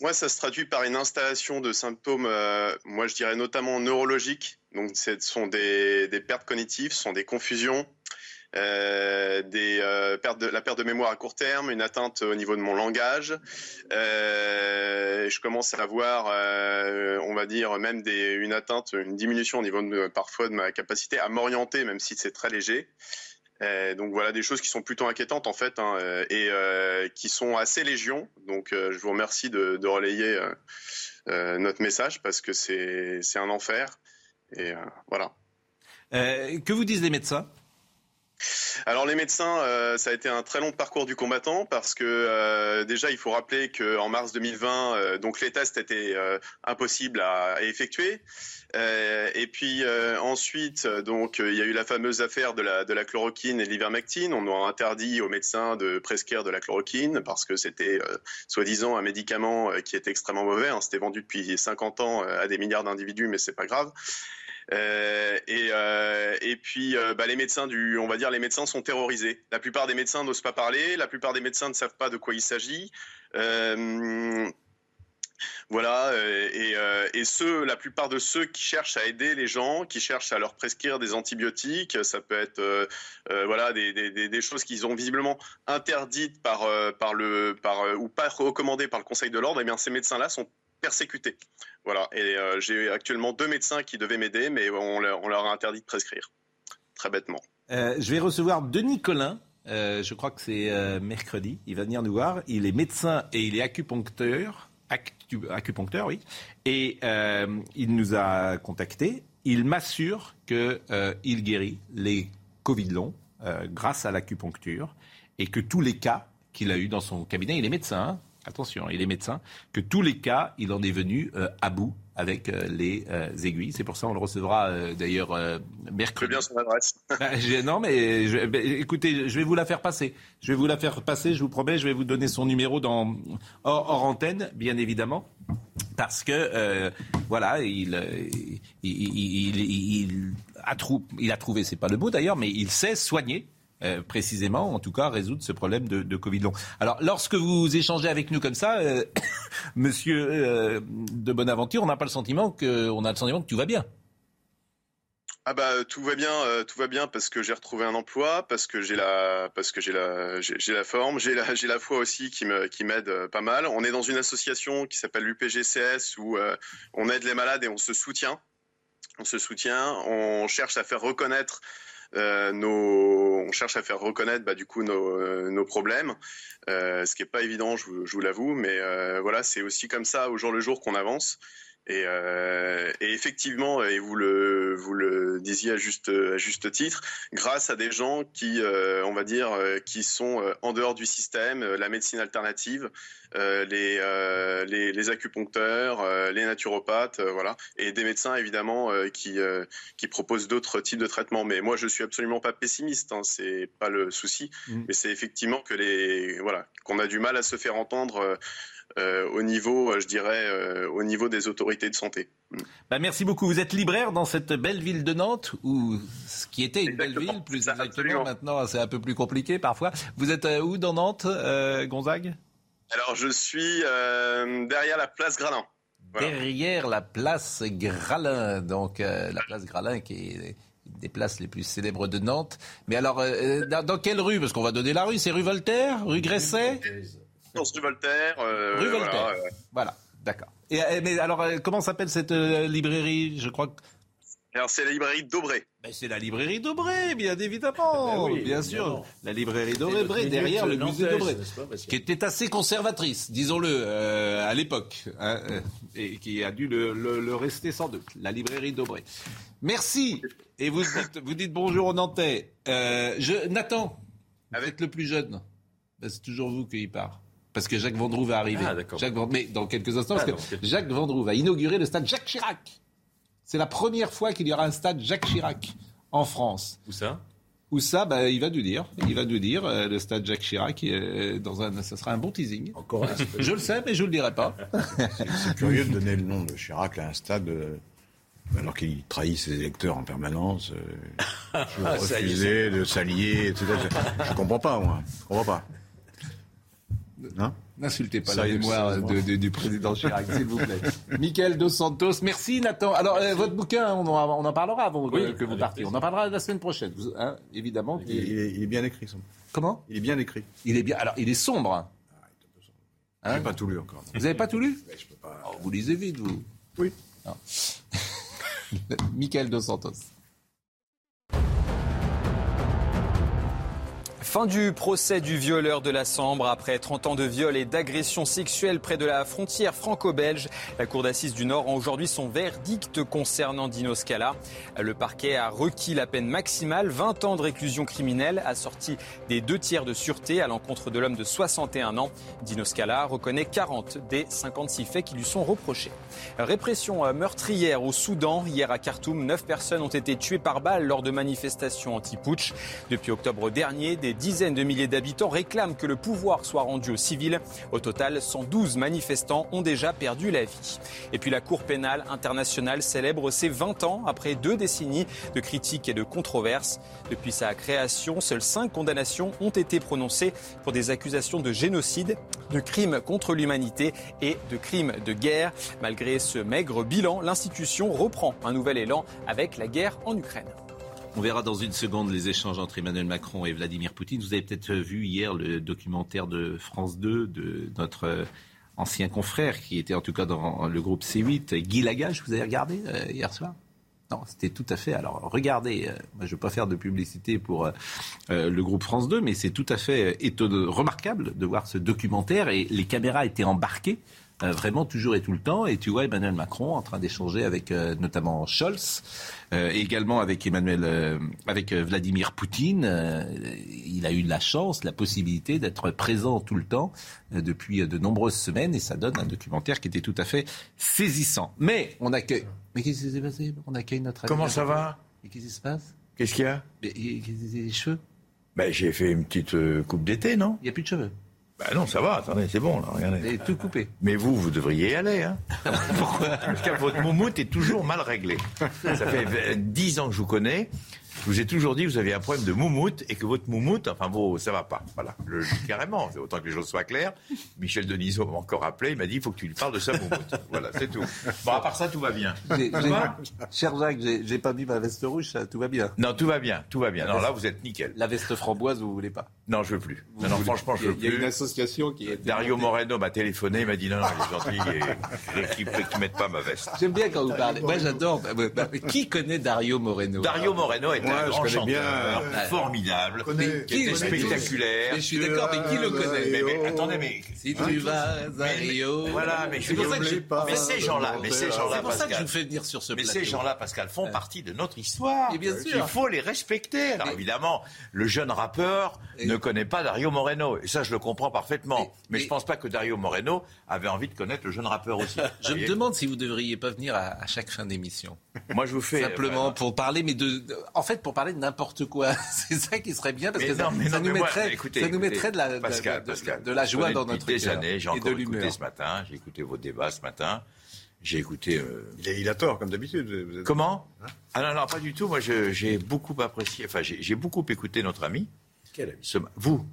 Moi, ça se traduit par une installation de symptômes, euh, moi je dirais notamment neurologiques. Donc, ce sont des, pertes cognitives, ce sont des confusions, euh, euh, la perte de mémoire à court terme, une atteinte au niveau de mon langage. je commence à avoir, on va dire, même une atteinte, une diminution au niveau de, parfois de ma capacité à m'orienter, même si c'est très léger. Euh, donc voilà des choses qui sont plutôt inquiétantes en fait hein, euh, et euh, qui sont assez légion. Donc je vous remercie de, relayer notre message parce que c'est un enfer. Et voilà. que vous disent les médecins? Alors les médecins, euh, ça a été un très long parcours du combattant parce que euh, déjà il faut rappeler qu'en mars 2020, euh, donc les tests étaient impossibles à, effectuer. et puis ensuite, donc il y a eu la fameuse affaire de la, de la chloroquine et de l'ivermectine. On a interdit aux médecins de prescrire de la chloroquine parce que c'était soi-disant un médicament qui était extrêmement mauvais. Hein. C'était vendu depuis 50 ans à des milliards d'individus, mais c'est pas grave. Euh, et, euh, et puis euh, bah, les médecins on va dire les médecins sont terrorisés. La plupart des médecins n'osent pas parler, la plupart des médecins ne savent pas de quoi il s'agit. Voilà, et, ceux, la plupart de ceux qui cherchent à aider les gens, qui cherchent à leur prescrire des antibiotiques, ça peut être voilà des, choses qu'ils ont visiblement interdites par ou pas recommandées par le Conseil de l'ordre. Et eh bien ces médecins-là sont persécutés. Voilà. Et euh, j'ai actuellement deux médecins qui devaient m'aider, mais on leur, a interdit de prescrire. Très bêtement. Euh, je vais recevoir Denis Collin. Euh, je crois que c'est mercredi. Il va venir nous voir. Il est médecin et il est acupuncteur. acupuncteur, oui. Et il nous a contactés. Il m'assure qu'il guérit les Covid longs grâce à l'acupuncture et que tous les cas qu'il a eu dans son cabinet, il est médecin, hein, attention, il est médecin, que tous les cas, il en est venu euh, à bout avec euh, les euh, aiguilles. C'est pour ça qu'on le recevra d'ailleurs mercredi. bien son adresse. *laughs* Bah, non, mais bah, écoutez, je vais vous la faire passer. Je vais vous la faire passer, je vous promets, je vais vous donner son numéro dans, hors, antenne, bien évidemment. Parce que, voilà, il, il, il, a trou, il a trouvé, c'est pas le mot d'ailleurs, mais il sait soigner euh, précisément, en tout cas, résoudre ce problème de, Covid long. Alors, lorsque vous échangez avec nous comme ça, euh, *coughs* Monsieur euh, de Bonaventure, on n'a pas le sentiment que, a le sentiment que tout va bien. Ah bah tout va bien, tout va bien parce que j'ai retrouvé un emploi, parce que j'ai la, parce que j'ai la, j'ai la forme, j'ai la, j'ai la foi aussi qui m'aide pas mal. On est dans une association qui s'appelle l'UPGCS où on aide les malades et on se soutient. On se soutient, on cherche à faire reconnaître euh, on cherche à faire reconnaître bah, du coup nos, euh, problèmes, euh, ce qui n'est pas évident, je vous, l'avoue, mais voilà, c'est aussi comme ça au jour le jour qu'on avance. Et, effectivement, et vous le vous le disiez à juste à juste titre, grâce à des gens qui, on va dire, qui sont en dehors du système, la médecine alternative, euh, euh, les, les, acupuncteurs, euh, les naturopathes, voilà, et des médecins évidemment qui, qui proposent d'autres types de traitements. Mais moi, je suis absolument pas pessimiste, hein, c'est pas le souci, mm. mais c'est effectivement que les voilà qu'on a du mal à se faire entendre. Au niveau, je dirais, au niveau des autorités de santé. Mm. Bah, merci beaucoup. Vous êtes libraire dans cette belle ville de Nantes, ou ce qui était une belle ville, plus exactement. Maintenant, c'est un peu plus compliqué parfois. Vous êtes où dans Nantes, Gonzague? Alors, je suis euh, derrière la place Gralin. Derrière la place Gralin, donc euh, la place Gralin qui est une des places les plus célèbres de Nantes. Mais alors, euh, dans, quelle rue? Parce qu'on va donner la rue. C'est rue Voltaire? Rue Gresset rue Voltaire. rue Voltaire. Voilà. D'accord. Et, euh, mais alors, euh, comment s'appelle cette euh, librairie? Je crois que Alors c'est la librairie d'Aubray. Ben, c'est la librairie d'Aubray, bien évidemment. Ben oui, bien évidemment. sûr. La librairie d'Aubray, derrière le musée d'Aubray. Qui était assez conservatrice, disons-le, euh, à l'époque. hein, euh, et qui a dû le, le- le rester sans doute. La librairie d'Aubray. Merci. Et vous dites, vous dites bonjour aux Nantais. Euh, je, Nathan, vous êtes le plus jeune. Ben, c'est toujours vous qui part. Parce que Jacques Vendroux va arriver. Ah, d'accord. Jacques Vendroux- mais dans quelques instants, Ah, parce que quelques- Jacques Vendroux va inaugurer le stade Jacques Chirac. C'est la première fois qu'il y aura un stade Jacques Chirac en France. Où ça? Où ça, bah, il va nous dire. Il va nous dire, euh, le stade Jacques Chirac, euh, dans un, ça sera un bon teasing. Encore un Je le sais, mais je ne le dirai pas. *laughs* C'est curieux de donner le nom de Chirac à un stade euh, alors qu'il trahit ses électeurs en permanence, euh, *laughs* Ah, refusé de s'allier, etc. Je ne comprends pas, moi. Je comprends pas. Hein N'insultez pas la mémoire c'est- de- de- du président Chirac, s'il vous plaît. Michael Dos Santos, merci Nathan. Alors, euh, votre bouquin, on en, on en parlera avant Oui, que- que vous partiez. On en parlera la semaine prochaine, vous- hein, évidemment. il, il est, il est bien écrit, son. Comment Il est bien écrit. Il est bien. Alors, il est sombre. hein. Je n'ai pas tout lu encore. Vous n'avez pas tout lu Je peux pas. Oh, Vous lisez vite, vous. Oui. *laughs* Michael Dos Santos. Fin du procès du violeur de la Sambre. Après 30 ans de viol et d'agression sexuelle près de la frontière franco-belge, la Cour d'assises du Nord a aujourd'hui son verdict concernant Dino Scala. Le parquet a requis la peine maximale, 20 ans de réclusion criminelle, assortie des deux tiers de sûreté à l'encontre de l'homme de 61 ans. Dino Scala reconnaît 40 des 56 faits qui lui sont reprochés. Répression euh, meurtrière au Soudan. Hier à Khartoum, 9 personnes ont été tuées par balle lors de manifestations anti-putsch. Depuis octobre dernier, des dizaines de milliers d'habitants réclament que le pouvoir soit rendu aux civils. Au total, 112 manifestants ont déjà perdu la vie. Et puis la Cour pénale internationale célèbre ses 20 ans après deux décennies de critiques et de controverses. Depuis sa création, seules 5 condamnations ont été prononcées pour des accusations de génocide, de crimes contre l'humanité et de crimes de guerre. Malgré ce maigre bilan, l'institution reprend un nouvel élan avec la guerre en Ukraine. On verra dans une seconde les échanges entre Emmanuel Macron et Vladimir Poutine. Vous avez peut-être vu hier le documentaire de France 2 de notre euh, ancien confrère qui était en tout cas dans le groupe C8, Guy Lagache. Vous avez regardé euh, hier soir? Non, c'était tout à fait. Alors, regardez, euh, moi, je ne veux pas faire de publicité pour le groupe France 2, mais c'est tout à fait étonnant, remarquable de voir ce documentaire et les caméras étaient embarquées euh, vraiment toujours et tout le temps. Et tu vois Emmanuel Macron en train d'échanger avec euh, notamment Scholz, euh, et également avec Emmanuel, avec Vladimir Poutine. Il a eu la chance, la possibilité d'être présent tout le temps depuis de nombreuses semaines, et ça donne un documentaire qui était tout à fait saisissant. Mais on accueille. Mais qu'est-ce qui s'est passé? On accueille notre. ami Comment ça va? Et qu'est-ce qui se passe? Qu'est-ce qu'il y a? Mais, les cheveux? Ben, J'ai fait une petite coupe d'été, non? Il n'y a plus de cheveux. Ben non, ça va, attendez, c'est bon, là, regardez. Et tout coupé. Mais vous, vous devriez y aller, hein *laughs* Pourquoi? Parce que votre moumoute est toujours mal réglé. *laughs* Ça fait 10 ans que je vous connais. Je vous ai toujours dit que vous aviez un problème de moumoute et que votre moumoute, enfin bon, ça va pas. Voilà, le carrément, autant que les choses soient claires. Michel Denisot m'a encore appelé, il m'a dit il faut que tu lui parles de sa moumoute. Voilà, c'est tout. Bon, à part ça, tout va bien. Cher Jacques, j'ai pas mis ma veste rouge, ça, tout va bien. Non, tout va bien, tout va bien. Non, là, vous êtes nickel. La veste framboise, vous voulez pas Non, je veux plus. Vous non, non, voulez- franchement, je veux Il y a plus. une association qui est. Dario Moreno m'a téléphoné, il m'a dit non, non, il est gentil, et, qu'il ne mette pas ma veste. J'aime bien quand vous parlez. Moi, j'adore. Bah, bah, Qui connaît Dario Moreno? Dario Moreno est un je grand connais chanteur, bien. formidable, qui qui- spectaculaire. Mais je suis d'accord, mais qui le connaît? Attendez, mais Si tu vas à Rio. voilà, mais je C'est suis pour ça que. Mais ces gens-là, mais ces gens-là, C'est pour ça que je Pascal. vous fais venir sur ce Mais ces gens-là, Pascal, font partie de notre histoire. Et bien sûr. Il faut les respecter. Alors évidemment, le jeune rappeur ne connaît pas Dario Moreno. Et ça, je le comprends parfaitement. Mais je pense pas que Dario Moreno avait envie de connaître le jeune rappeur aussi. *laughs* Je me demande si vous devriez pas venir à, à chaque fin d'émission. Moi, je vous fais. Simplement euh, pour parler, mais de- en fait, pour parler de n'importe quoi. *laughs* C'est ça qui serait bien parce Mais que ça, non, mais ça non, nous moi, mettrait, écoutez, ça nous écoutez, mettrait de la, de- Pascal, de, Pascal, de la je joie dans notre des cœur années. J'ai encore écouté ce matin. J'ai écouté vos débats ce matin. J'ai écouté. euh, Il a, il a tort, comme d'habitude. Êtes- Comment Ah non, non, pas du tout. Moi, je- j'ai beaucoup apprécié. Enfin, j'ai beaucoup écouté notre ami. Quel ami Ce- vous.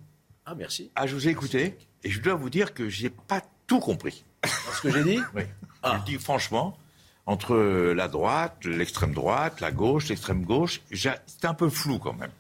Ah, merci. Ah, je vous ai écouté. Et je dois vous dire que j'ai pas tout compris. Ce que j'ai dit *laughs* Oui. Ah. Je le dis franchement, entre la droite, l'extrême droite, la gauche, l'extrême gauche, j'ai- c'est un peu flou quand même.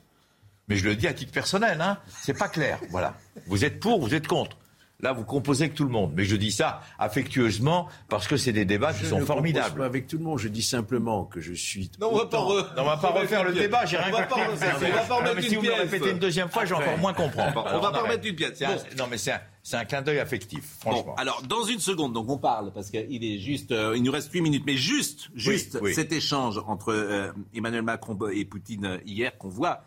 Mais je le dis à titre personnel, hein, c'est pas clair. *laughs* Voilà. Vous êtes pour, vous êtes contre. Là, vous composez avec tout le monde. Mais je dis ça affectueusement parce que c'est des débats qui Je sont ne compose formidables. pas avec tout le monde. Je dis simplement que je suis. Non, on va pas, re- non, on va pas refaire le débat. J'ai rien On va pas compris. on va pas remettre une si vous me le pièce. répétez une deuxième fois, je Après. encore moins comprendre. On va pas remettre une pièce. Non, mais c'est un, c'est un clin d'œil affectif, franchement. Bon, alors dans une seconde, donc on parle parce qu'il est juste, euh, il nous reste 8 minutes, mais juste, juste oui. cet échange entre euh, Emmanuel Macron et Poutine euh, hier qu'on voit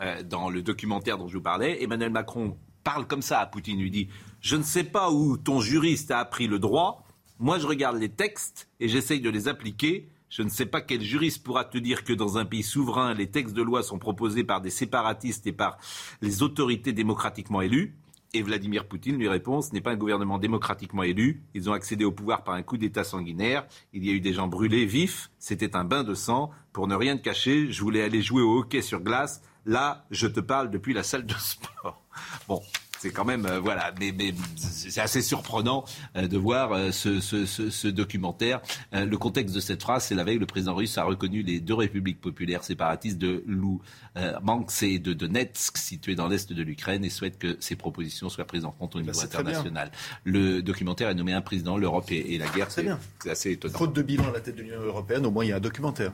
euh, dans le documentaire dont je vous parlais. Emmanuel Macron parle comme ça à Poutine, lui dit Je ne sais pas où ton juriste a appris le droit. Moi, je regarde les textes et j'essaye de les appliquer. Je ne sais pas quel juriste pourra te dire que dans un pays souverain, les textes de loi sont proposés par des séparatistes et par les autorités démocratiquement élues. Et Vladimir Poutine lui répond ce n'est pas un gouvernement démocratiquement élu. Ils ont accédé au pouvoir par un coup d'État sanguinaire. Il y a eu des gens brûlés vifs. C'était un bain de sang. Pour ne rien te cacher, je voulais aller jouer au hockey sur glace. Là, je te parle depuis la salle de sport. Bon. C'est quand même, euh, voilà, mais, mais c'est assez surprenant euh, de voir euh, ce, ce- ce- ce documentaire. Le contexte de cette phrase, c'est la veille, le président russe a reconnu les deux républiques populaires séparatistes de Luhansk et de Donetsk, situées dans l'est de l'Ukraine, et souhaite que ces propositions soient prises en compte au niveau c'est très bien. international. Le documentaire est nommé un président, l'Europe et, et la guerre. Très C'est bien. c'est assez étonnant. Faute de bilan à la tête de l'Union européenne, au moins il y a un documentaire.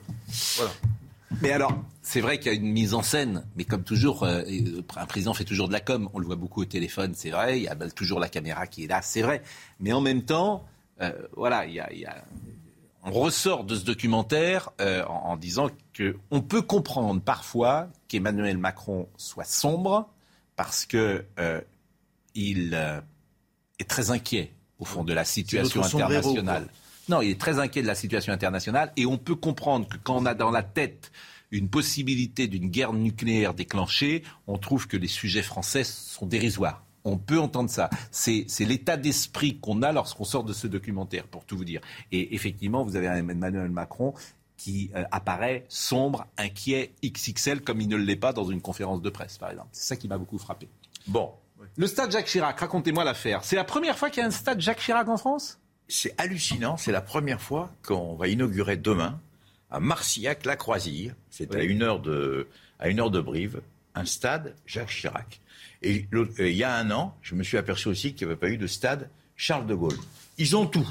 Voilà. Mais alors, c'est vrai qu'il y a une mise en scène, mais comme toujours, euh, un président fait toujours de la com. On le voit beaucoup au téléphone, c'est vrai. Il y a bah, toujours la caméra qui est là, c'est vrai. Mais en même temps, euh, voilà, il y a, il y a- on ressort de ce documentaire euh, en, en disant que on peut comprendre parfois qu'Emmanuel Macron soit sombre parce que euh, il euh, est très inquiet au fond de la situation sombrero, internationale. Non, il est très inquiet de la situation internationale et on peut comprendre que quand on a dans la tête une possibilité d'une guerre nucléaire déclenchée, on trouve que les sujets français sont dérisoires. On peut entendre ça. C'est l'état d'esprit qu'on a lorsqu'on sort de ce documentaire, pour tout vous dire. Et effectivement, vous avez Emmanuel Macron qui euh, apparaît sombre, inquiet, XXL, comme il ne l'est pas dans une conférence de presse, par exemple. C'est ça qui m'a beaucoup frappé. Bon. Le stade Jacques Chirac, racontez-moi l'affaire. C'est la première fois qu'il y a un stade Jacques Chirac en France? C'est hallucinant. C'est la première fois qu'on va inaugurer demain à Marcillac-la-Croisille. C'est à une heure de à une heure de Brive, un stade Jacques Chirac. Et euh, il y a un an, je me suis aperçu aussi qu'il n'y avait pas eu de stade Charles de Gaulle. Ils ont tout.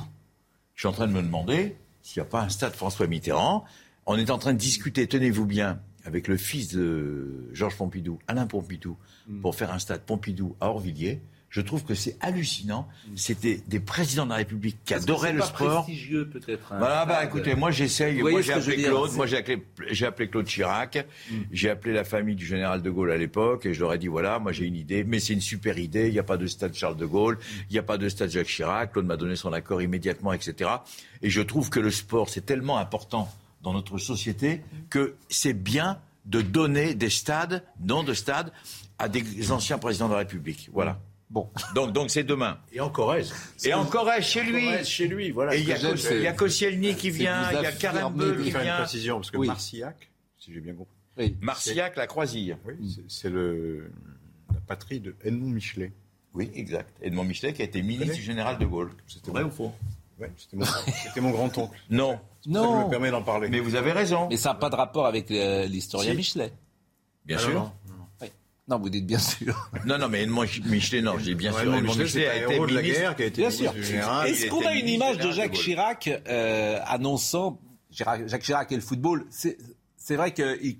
Je suis en train de me demander s'il n'y a pas un stade François Mitterrand. On est en train de discuter, tenez-vous bien, avec le fils de Georges Pompidou, Alain Pompidou, pour faire un stade Pompidou à Orvilliers. Je trouve que c'est hallucinant. C'était des présidents de la République qui adoraient le pas sport. prestigieux, peut-être. un Voilà, bah stade. écoutez, moi j'essaye. Moi j'ai appelé Claude. Moi j'ai appelé, j'ai appelé Claude Chirac. J'ai appelé la famille du général de Gaulle à l'époque et je leur ai dit voilà, moi j'ai une idée, mais c'est une super idée. Il n'y a pas de stade Charles de Gaulle, il n'y a pas de stade Jacques Chirac. Claude m'a donné son accord immédiatement, etc. Et je trouve que le sport c'est tellement important dans notre société que c'est bien de donner des stades, non de stades, à des anciens présidents de la République. Voilà. Bon. Donc donc c'est demain. Et en Corrèze. Et en Corrèze, chez lui. Corrèze, chez lui, voilà. Et il y a, Koscielny qui vient, il y a Carambeu qui faire une vient. précision, parce que Oui. Marcillac, si j'ai bien compris. Marcillac, la Croisille. Oui, c'est- le la patrie de Edmond Michelet. Oui, exact. Edmond Michelet qui a été ministre du général de Gaulle. C'était Vrai ou faux? Ouais, c'était mon, c'était mon grand-oncle. Non. Pour ça je me permets d'en parler. Mais vous avez raison. Mais ça n'a pas de rapport avec euh, l'historien Si. Michelet. Bien Ah, sûr. Non. Non, vous dites bien sûr. *laughs* Non, non, mais Edmond Michelet, non, j'ai bien Ouais, sûr. Edmond Michelet, Michelet c'est a un été héros de la guerre qui a été Bien ministre sûr. Est-ce qu'on a une image de Jacques. Chirac euh, annonçant Chirac- Jacques Chirac et le football? C'est c'est vrai que. il-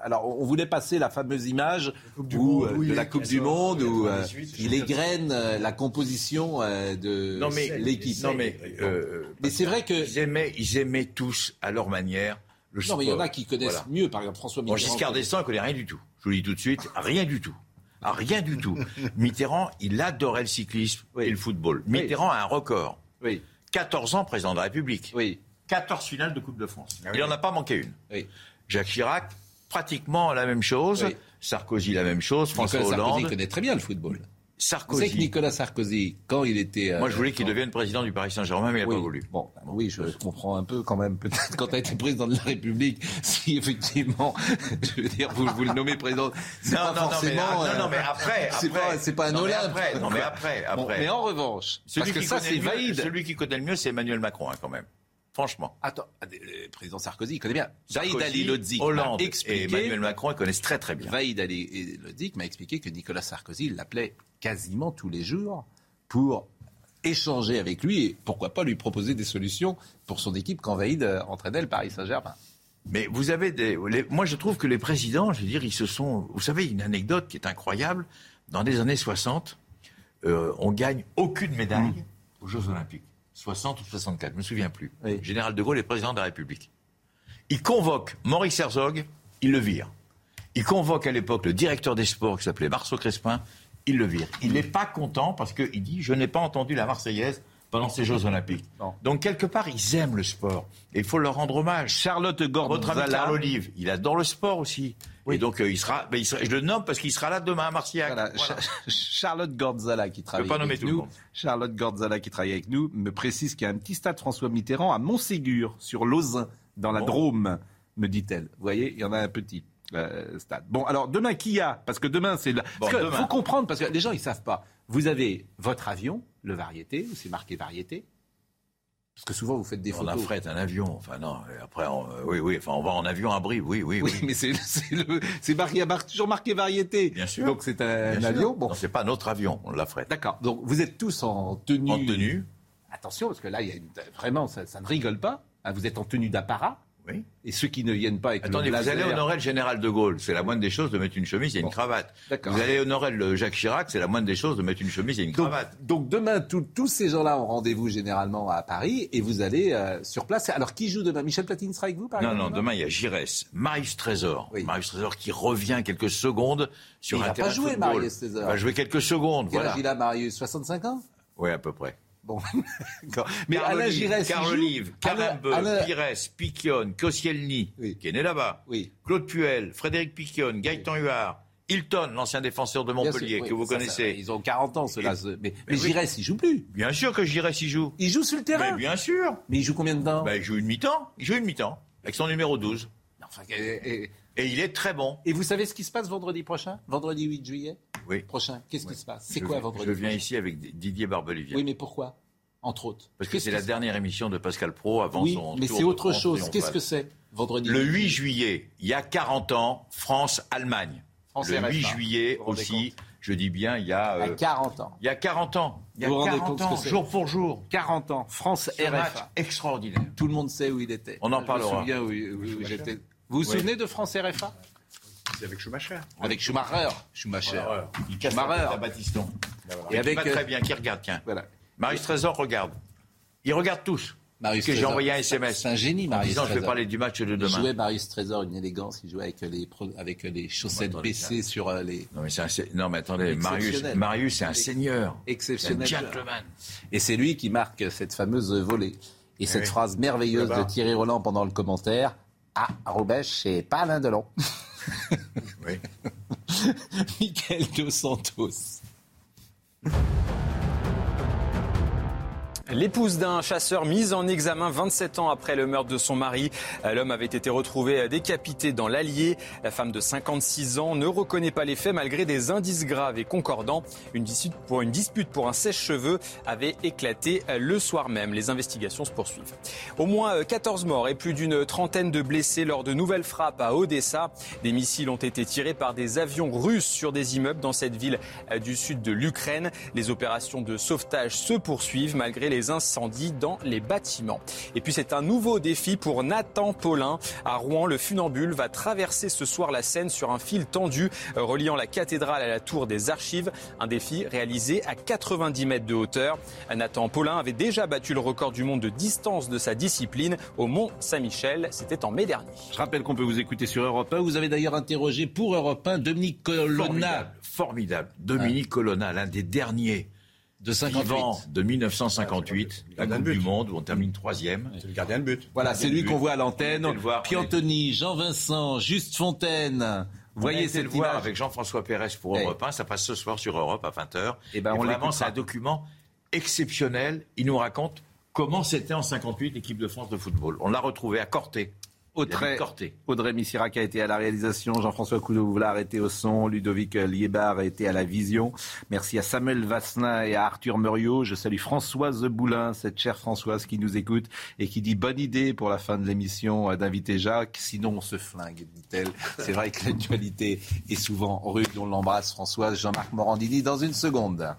alors, on voulait passer la fameuse image où, euh, de la Coupe du Monde où euh, 98, il égrène euh, la composition euh, de Non, mais l'équipe. Non, mais, euh, Mais c'est vrai que. ils aimaient, ils aimaient tous à leur manière le Non, sport. mais il y en a qui connaissent Voilà. mieux, par exemple François Bon, Mitterrand. Giscard d'Estaing, il connaît rien du tout. Je vous le dis tout de suite, rien du tout. Ah, rien du tout. *laughs* Mitterrand, il adorait le cyclisme et le football. Mitterrand a un record. Oui. 14 ans président de la République. Oui. 14 finales de Coupe de France. Ah Il n'en a pas manqué une. Jacques Chirac, pratiquement la même chose. Sarkozy, la même chose. François Nicolas Sarkozy Hollande. connaît très bien le football. Vous Sarkozy. savez que Nicolas Sarkozy, quand il était. euh, Moi, je voulais qu'il devienne président du Paris Saint-Germain, mais il n'a oui. pas voulu. Bon, ben oui, je comprends un peu quand même, *laughs* peut-être quand tu as été président de la République, *laughs* si effectivement, *laughs* je veux dire, vous, vous le nommez président, Non, pas non, non, mais- forcément... ah, non, non, euh, mais après, c'est pas, pas un Non, mais Olympe. après, non, mais après, Bon, après. mais en revanche, Celui parce que qui ça connaît c'est le mieux- valide. Celui qui connaît le mieux, c'est Emmanuel Macron, hein, quand même. Franchement. Attends, le président Sarkozy, il connaît bien. Sarkozy, Vaïd Ali Lodzik Hollande m'a et expliqué... Emmanuel Macron, ils connaissent très très bien. Vaïd Ali Lodzik m'a expliqué que Nicolas Sarkozy l'appelait quasiment tous les jours pour échanger avec lui et pourquoi pas lui proposer des solutions pour son équipe qu'envahit euh, entraînait le Paris Saint-Germain. Mais vous avez des. les- moi, je trouve que les présidents, je veux dire, ils se sont. Vous savez, une anecdote qui est incroyable. Dans les années 60, euh, on gagne aucune médaille Mmh. aux Jeux Olympiques. 60 ou 64, je me souviens plus. Général de Gaulle est président de la République. Il convoque Maurice Herzog, il le vire. Il convoque à l'époque le directeur des sports qui s'appelait Marceau Crespin, il le vire. Il n'est pas content parce qu'il dit Je n'ai pas entendu la Marseillaise pendant ces Jeux Olympiques. Donc, quelque part, ils aiment le sport. Et il faut leur rendre hommage. Charlotte Gordzala. Carl Olive, il adore le sport aussi. Et donc, euh, il, sera, ben, il sera- je le nomme parce qu'il sera là demain à Marciac. Voilà, Voilà. Cha- *laughs* Charlotte Gordzala qui travaille avec tout nous. Charlotte Gordzala qui travaille avec nous me précise qu'il y a un petit stade François Mitterrand à Montségur sur Lausanne dans la Drôme, me dit-elle. Vous voyez, il y en a un petit. Euh, stade. Bon, alors demain, qui y a Parce que demain, c'est. la- Bon, Parce que demain. faut comprendre, parce que les gens, ils savent pas. Vous avez votre avion, le variété, où c'est marqué variété. Parce que souvent, vous faites des On photos. affrète un avion. Enfin, non. et Après, on, euh, oui, oui. Enfin, on va en avion à Brive. Oui, oui, Oui, oui. mais c'est marqué, mar- toujours marqué variété. Bien sûr. Donc c'est un, Bien sûr. avion. Bon, c'est pas notre avion. On l'affrète. D'accord. Donc vous êtes tous en tenue. En tenue. Attention, parce que là, il y a une- vraiment, ça, ça ne rigole pas. Hein, Vous êtes en tenue d'apparat. Oui. Et ceux qui ne viennent pas avec Attendez, le vous blazer- allez honorer le général de Gaulle. C'est la moindre des choses de mettre une chemise et une cravate. Vous allez honorer le Jacques Chirac. C'est la moindre des choses de mettre une chemise et une Donc, cravate. donc demain, tout- tous ces gens-là ont rendez-vous généralement à Paris et vous allez euh, sur place. Alors qui joue demain? Michel Platini sera avec vous, par Non, exemple? non, demain, il y a Giresse. Marius Trésor. Marius Trésor qui revient quelques secondes sur Mais il un va terrain pas de jouer. Marius Trésor. Il va jouer quelques secondes, Quel voilà. âge il a, Marius 65 ans? Oui, à peu près. Bon. *laughs* Mais Carl Alain Giresse, il Carl Carambeu, Alain- Pires, Piquion, Koscielny, qui est né là-bas. Claude Puel, Frédéric Piquion, Gaëtan Huard, Hilton, l'ancien défenseur de sûr, Montpellier, que vous ça, ça, connaissez. ils ont 40 ans, ceux-là. Et- Mais, mais Mais oui. Giresse, il joue plus. Bien sûr que Giresse y joue. Il joue sur le terrain. Mais bien sûr. Mais il joue combien de temps? Ben, il joue une mi-temps. Il joue une mi-temps. Avec son numéro 12. Enfin, et, et- Et il est très bon. et vous savez ce qui se passe vendredi prochain? Vendredi 8 juillet? Oui. prochain. Qu'est-ce qui se passe? C'est quoi viens- vendredi Je viens prochain ici avec Didier Barbelivien. Oui, mais pourquoi? Entre autres. Parce que c'est la dernière émission de Pascal Pro avant Oui, son mais c'est autre chose. Qu'est-ce que c'est vendredi Le 8 juillet, il y a 40 ans, France-Allemagne. France Le RFA. 8 juillet aussi, je dis bien, il y a... À euh, 40 ans. Il y a 40 ans. Il y a Vous vous rendez 40 compte ce ans, jour pour jour. 40 ans. France Ce match RFA. extraordinaire. Tout le monde sait où il était. On en Je parlera. me souviens où, où- où j'étais. Vous vous souvenez de France RFA C'est avec Schumacher. Avec Schumacher. Schumacher. Voilà. Il casse Schumacher. la à Battiston. Et Et avec, avec euh, très bien, qui regarde, tiens. Voilà. Marius Trésor regarde. Il regarde tous. Marius Parce que j'ai Trésor. envoyé un SMS. C'est un génie, Marius disant, je vais Trésor. parler du match de Il demain. jouait Marius Trésor, une élégance. Il jouait avec les, pro- avec les chaussettes baissées sur euh, les. Non mais, c'est un non, mais attendez, Marius. Marius c'est un seigneur. Exceptionnel. C'est un gentleman. Et c'est lui qui marque cette fameuse volée. Et cette oui. phrase merveilleuse de Thierry Roland pendant le commentaire. Ah, Robèche, c'est pas Alain Delon. *laughs* Oui. *laughs* Michael Dos Santos. L'épouse d'un chasseur mise en examen 27 ans après le meurtre de son mari. L'homme avait été retrouvé décapité dans l'Allier. La femme de 56 ans ne reconnaît pas les faits malgré des indices graves et concordants. Une dispute pour, une dispute pour un sèche-cheveux avait éclaté le soir même. Les investigations se poursuivent. Au moins euh, 14 morts et plus d'une trentaine de blessés lors de nouvelles frappes à Odessa. Des missiles ont été tirés par des avions russes sur des immeubles dans cette ville du sud de l'Ukraine. Les opérations de sauvetage se poursuivent malgré les incendies dans les bâtiments. Et puis c'est un nouveau défi pour Nathan Paulin. À Rouen, le funambule va traverser ce soir la Seine sur un fil tendu euh, reliant la cathédrale à la tour des archives. Un défi réalisé à 90 mètres de hauteur. Nathan Paulin avait déjà battu le record du monde de distance de sa discipline au Mont Saint-Michel. C'était en mai dernier. Je rappelle qu'on peut vous écouter sur Europe 1. Vous avez d'ailleurs interrogé pour Europe 1 Dominique Colonna. Formidable, formidable. Dominique Colonna, l'un des derniers de 58. vivants de 1958, la Coupe du Monde où on termine troisième. C'est le gardien de but. Voilà, c'est lui qu'on voit à l'antenne. Le. Piantoni, Jean-Vincent, Juste Fontaine. Vous Voyez le cette voir image avec Jean-François Pérez pour Eh. Europe 1. Ça passe ce soir sur Europe à 20h. Eh ben, Et on vraiment, c'est un document exceptionnel. Il nous raconte comment c'était en 58 l'équipe de France de football. On l'a retrouvé à Corté. Audrey. Audrey Missirac a été à la réalisation, Jean-François Coudouvla a été au son, Ludovic Liébar a été à la vision. Merci à Samuel Vasselin et à Arthur Muriot. Je salue Françoise Boulin, cette chère Françoise qui nous écoute et qui dit bonne idée pour la fin de l'émission euh, d'inviter Jacques. Sinon, on se flingue, dit-elle. C'est vrai que l'actualité est souvent rude. On l'embrasse, Françoise. Jean-Marc Morandini dans une seconde.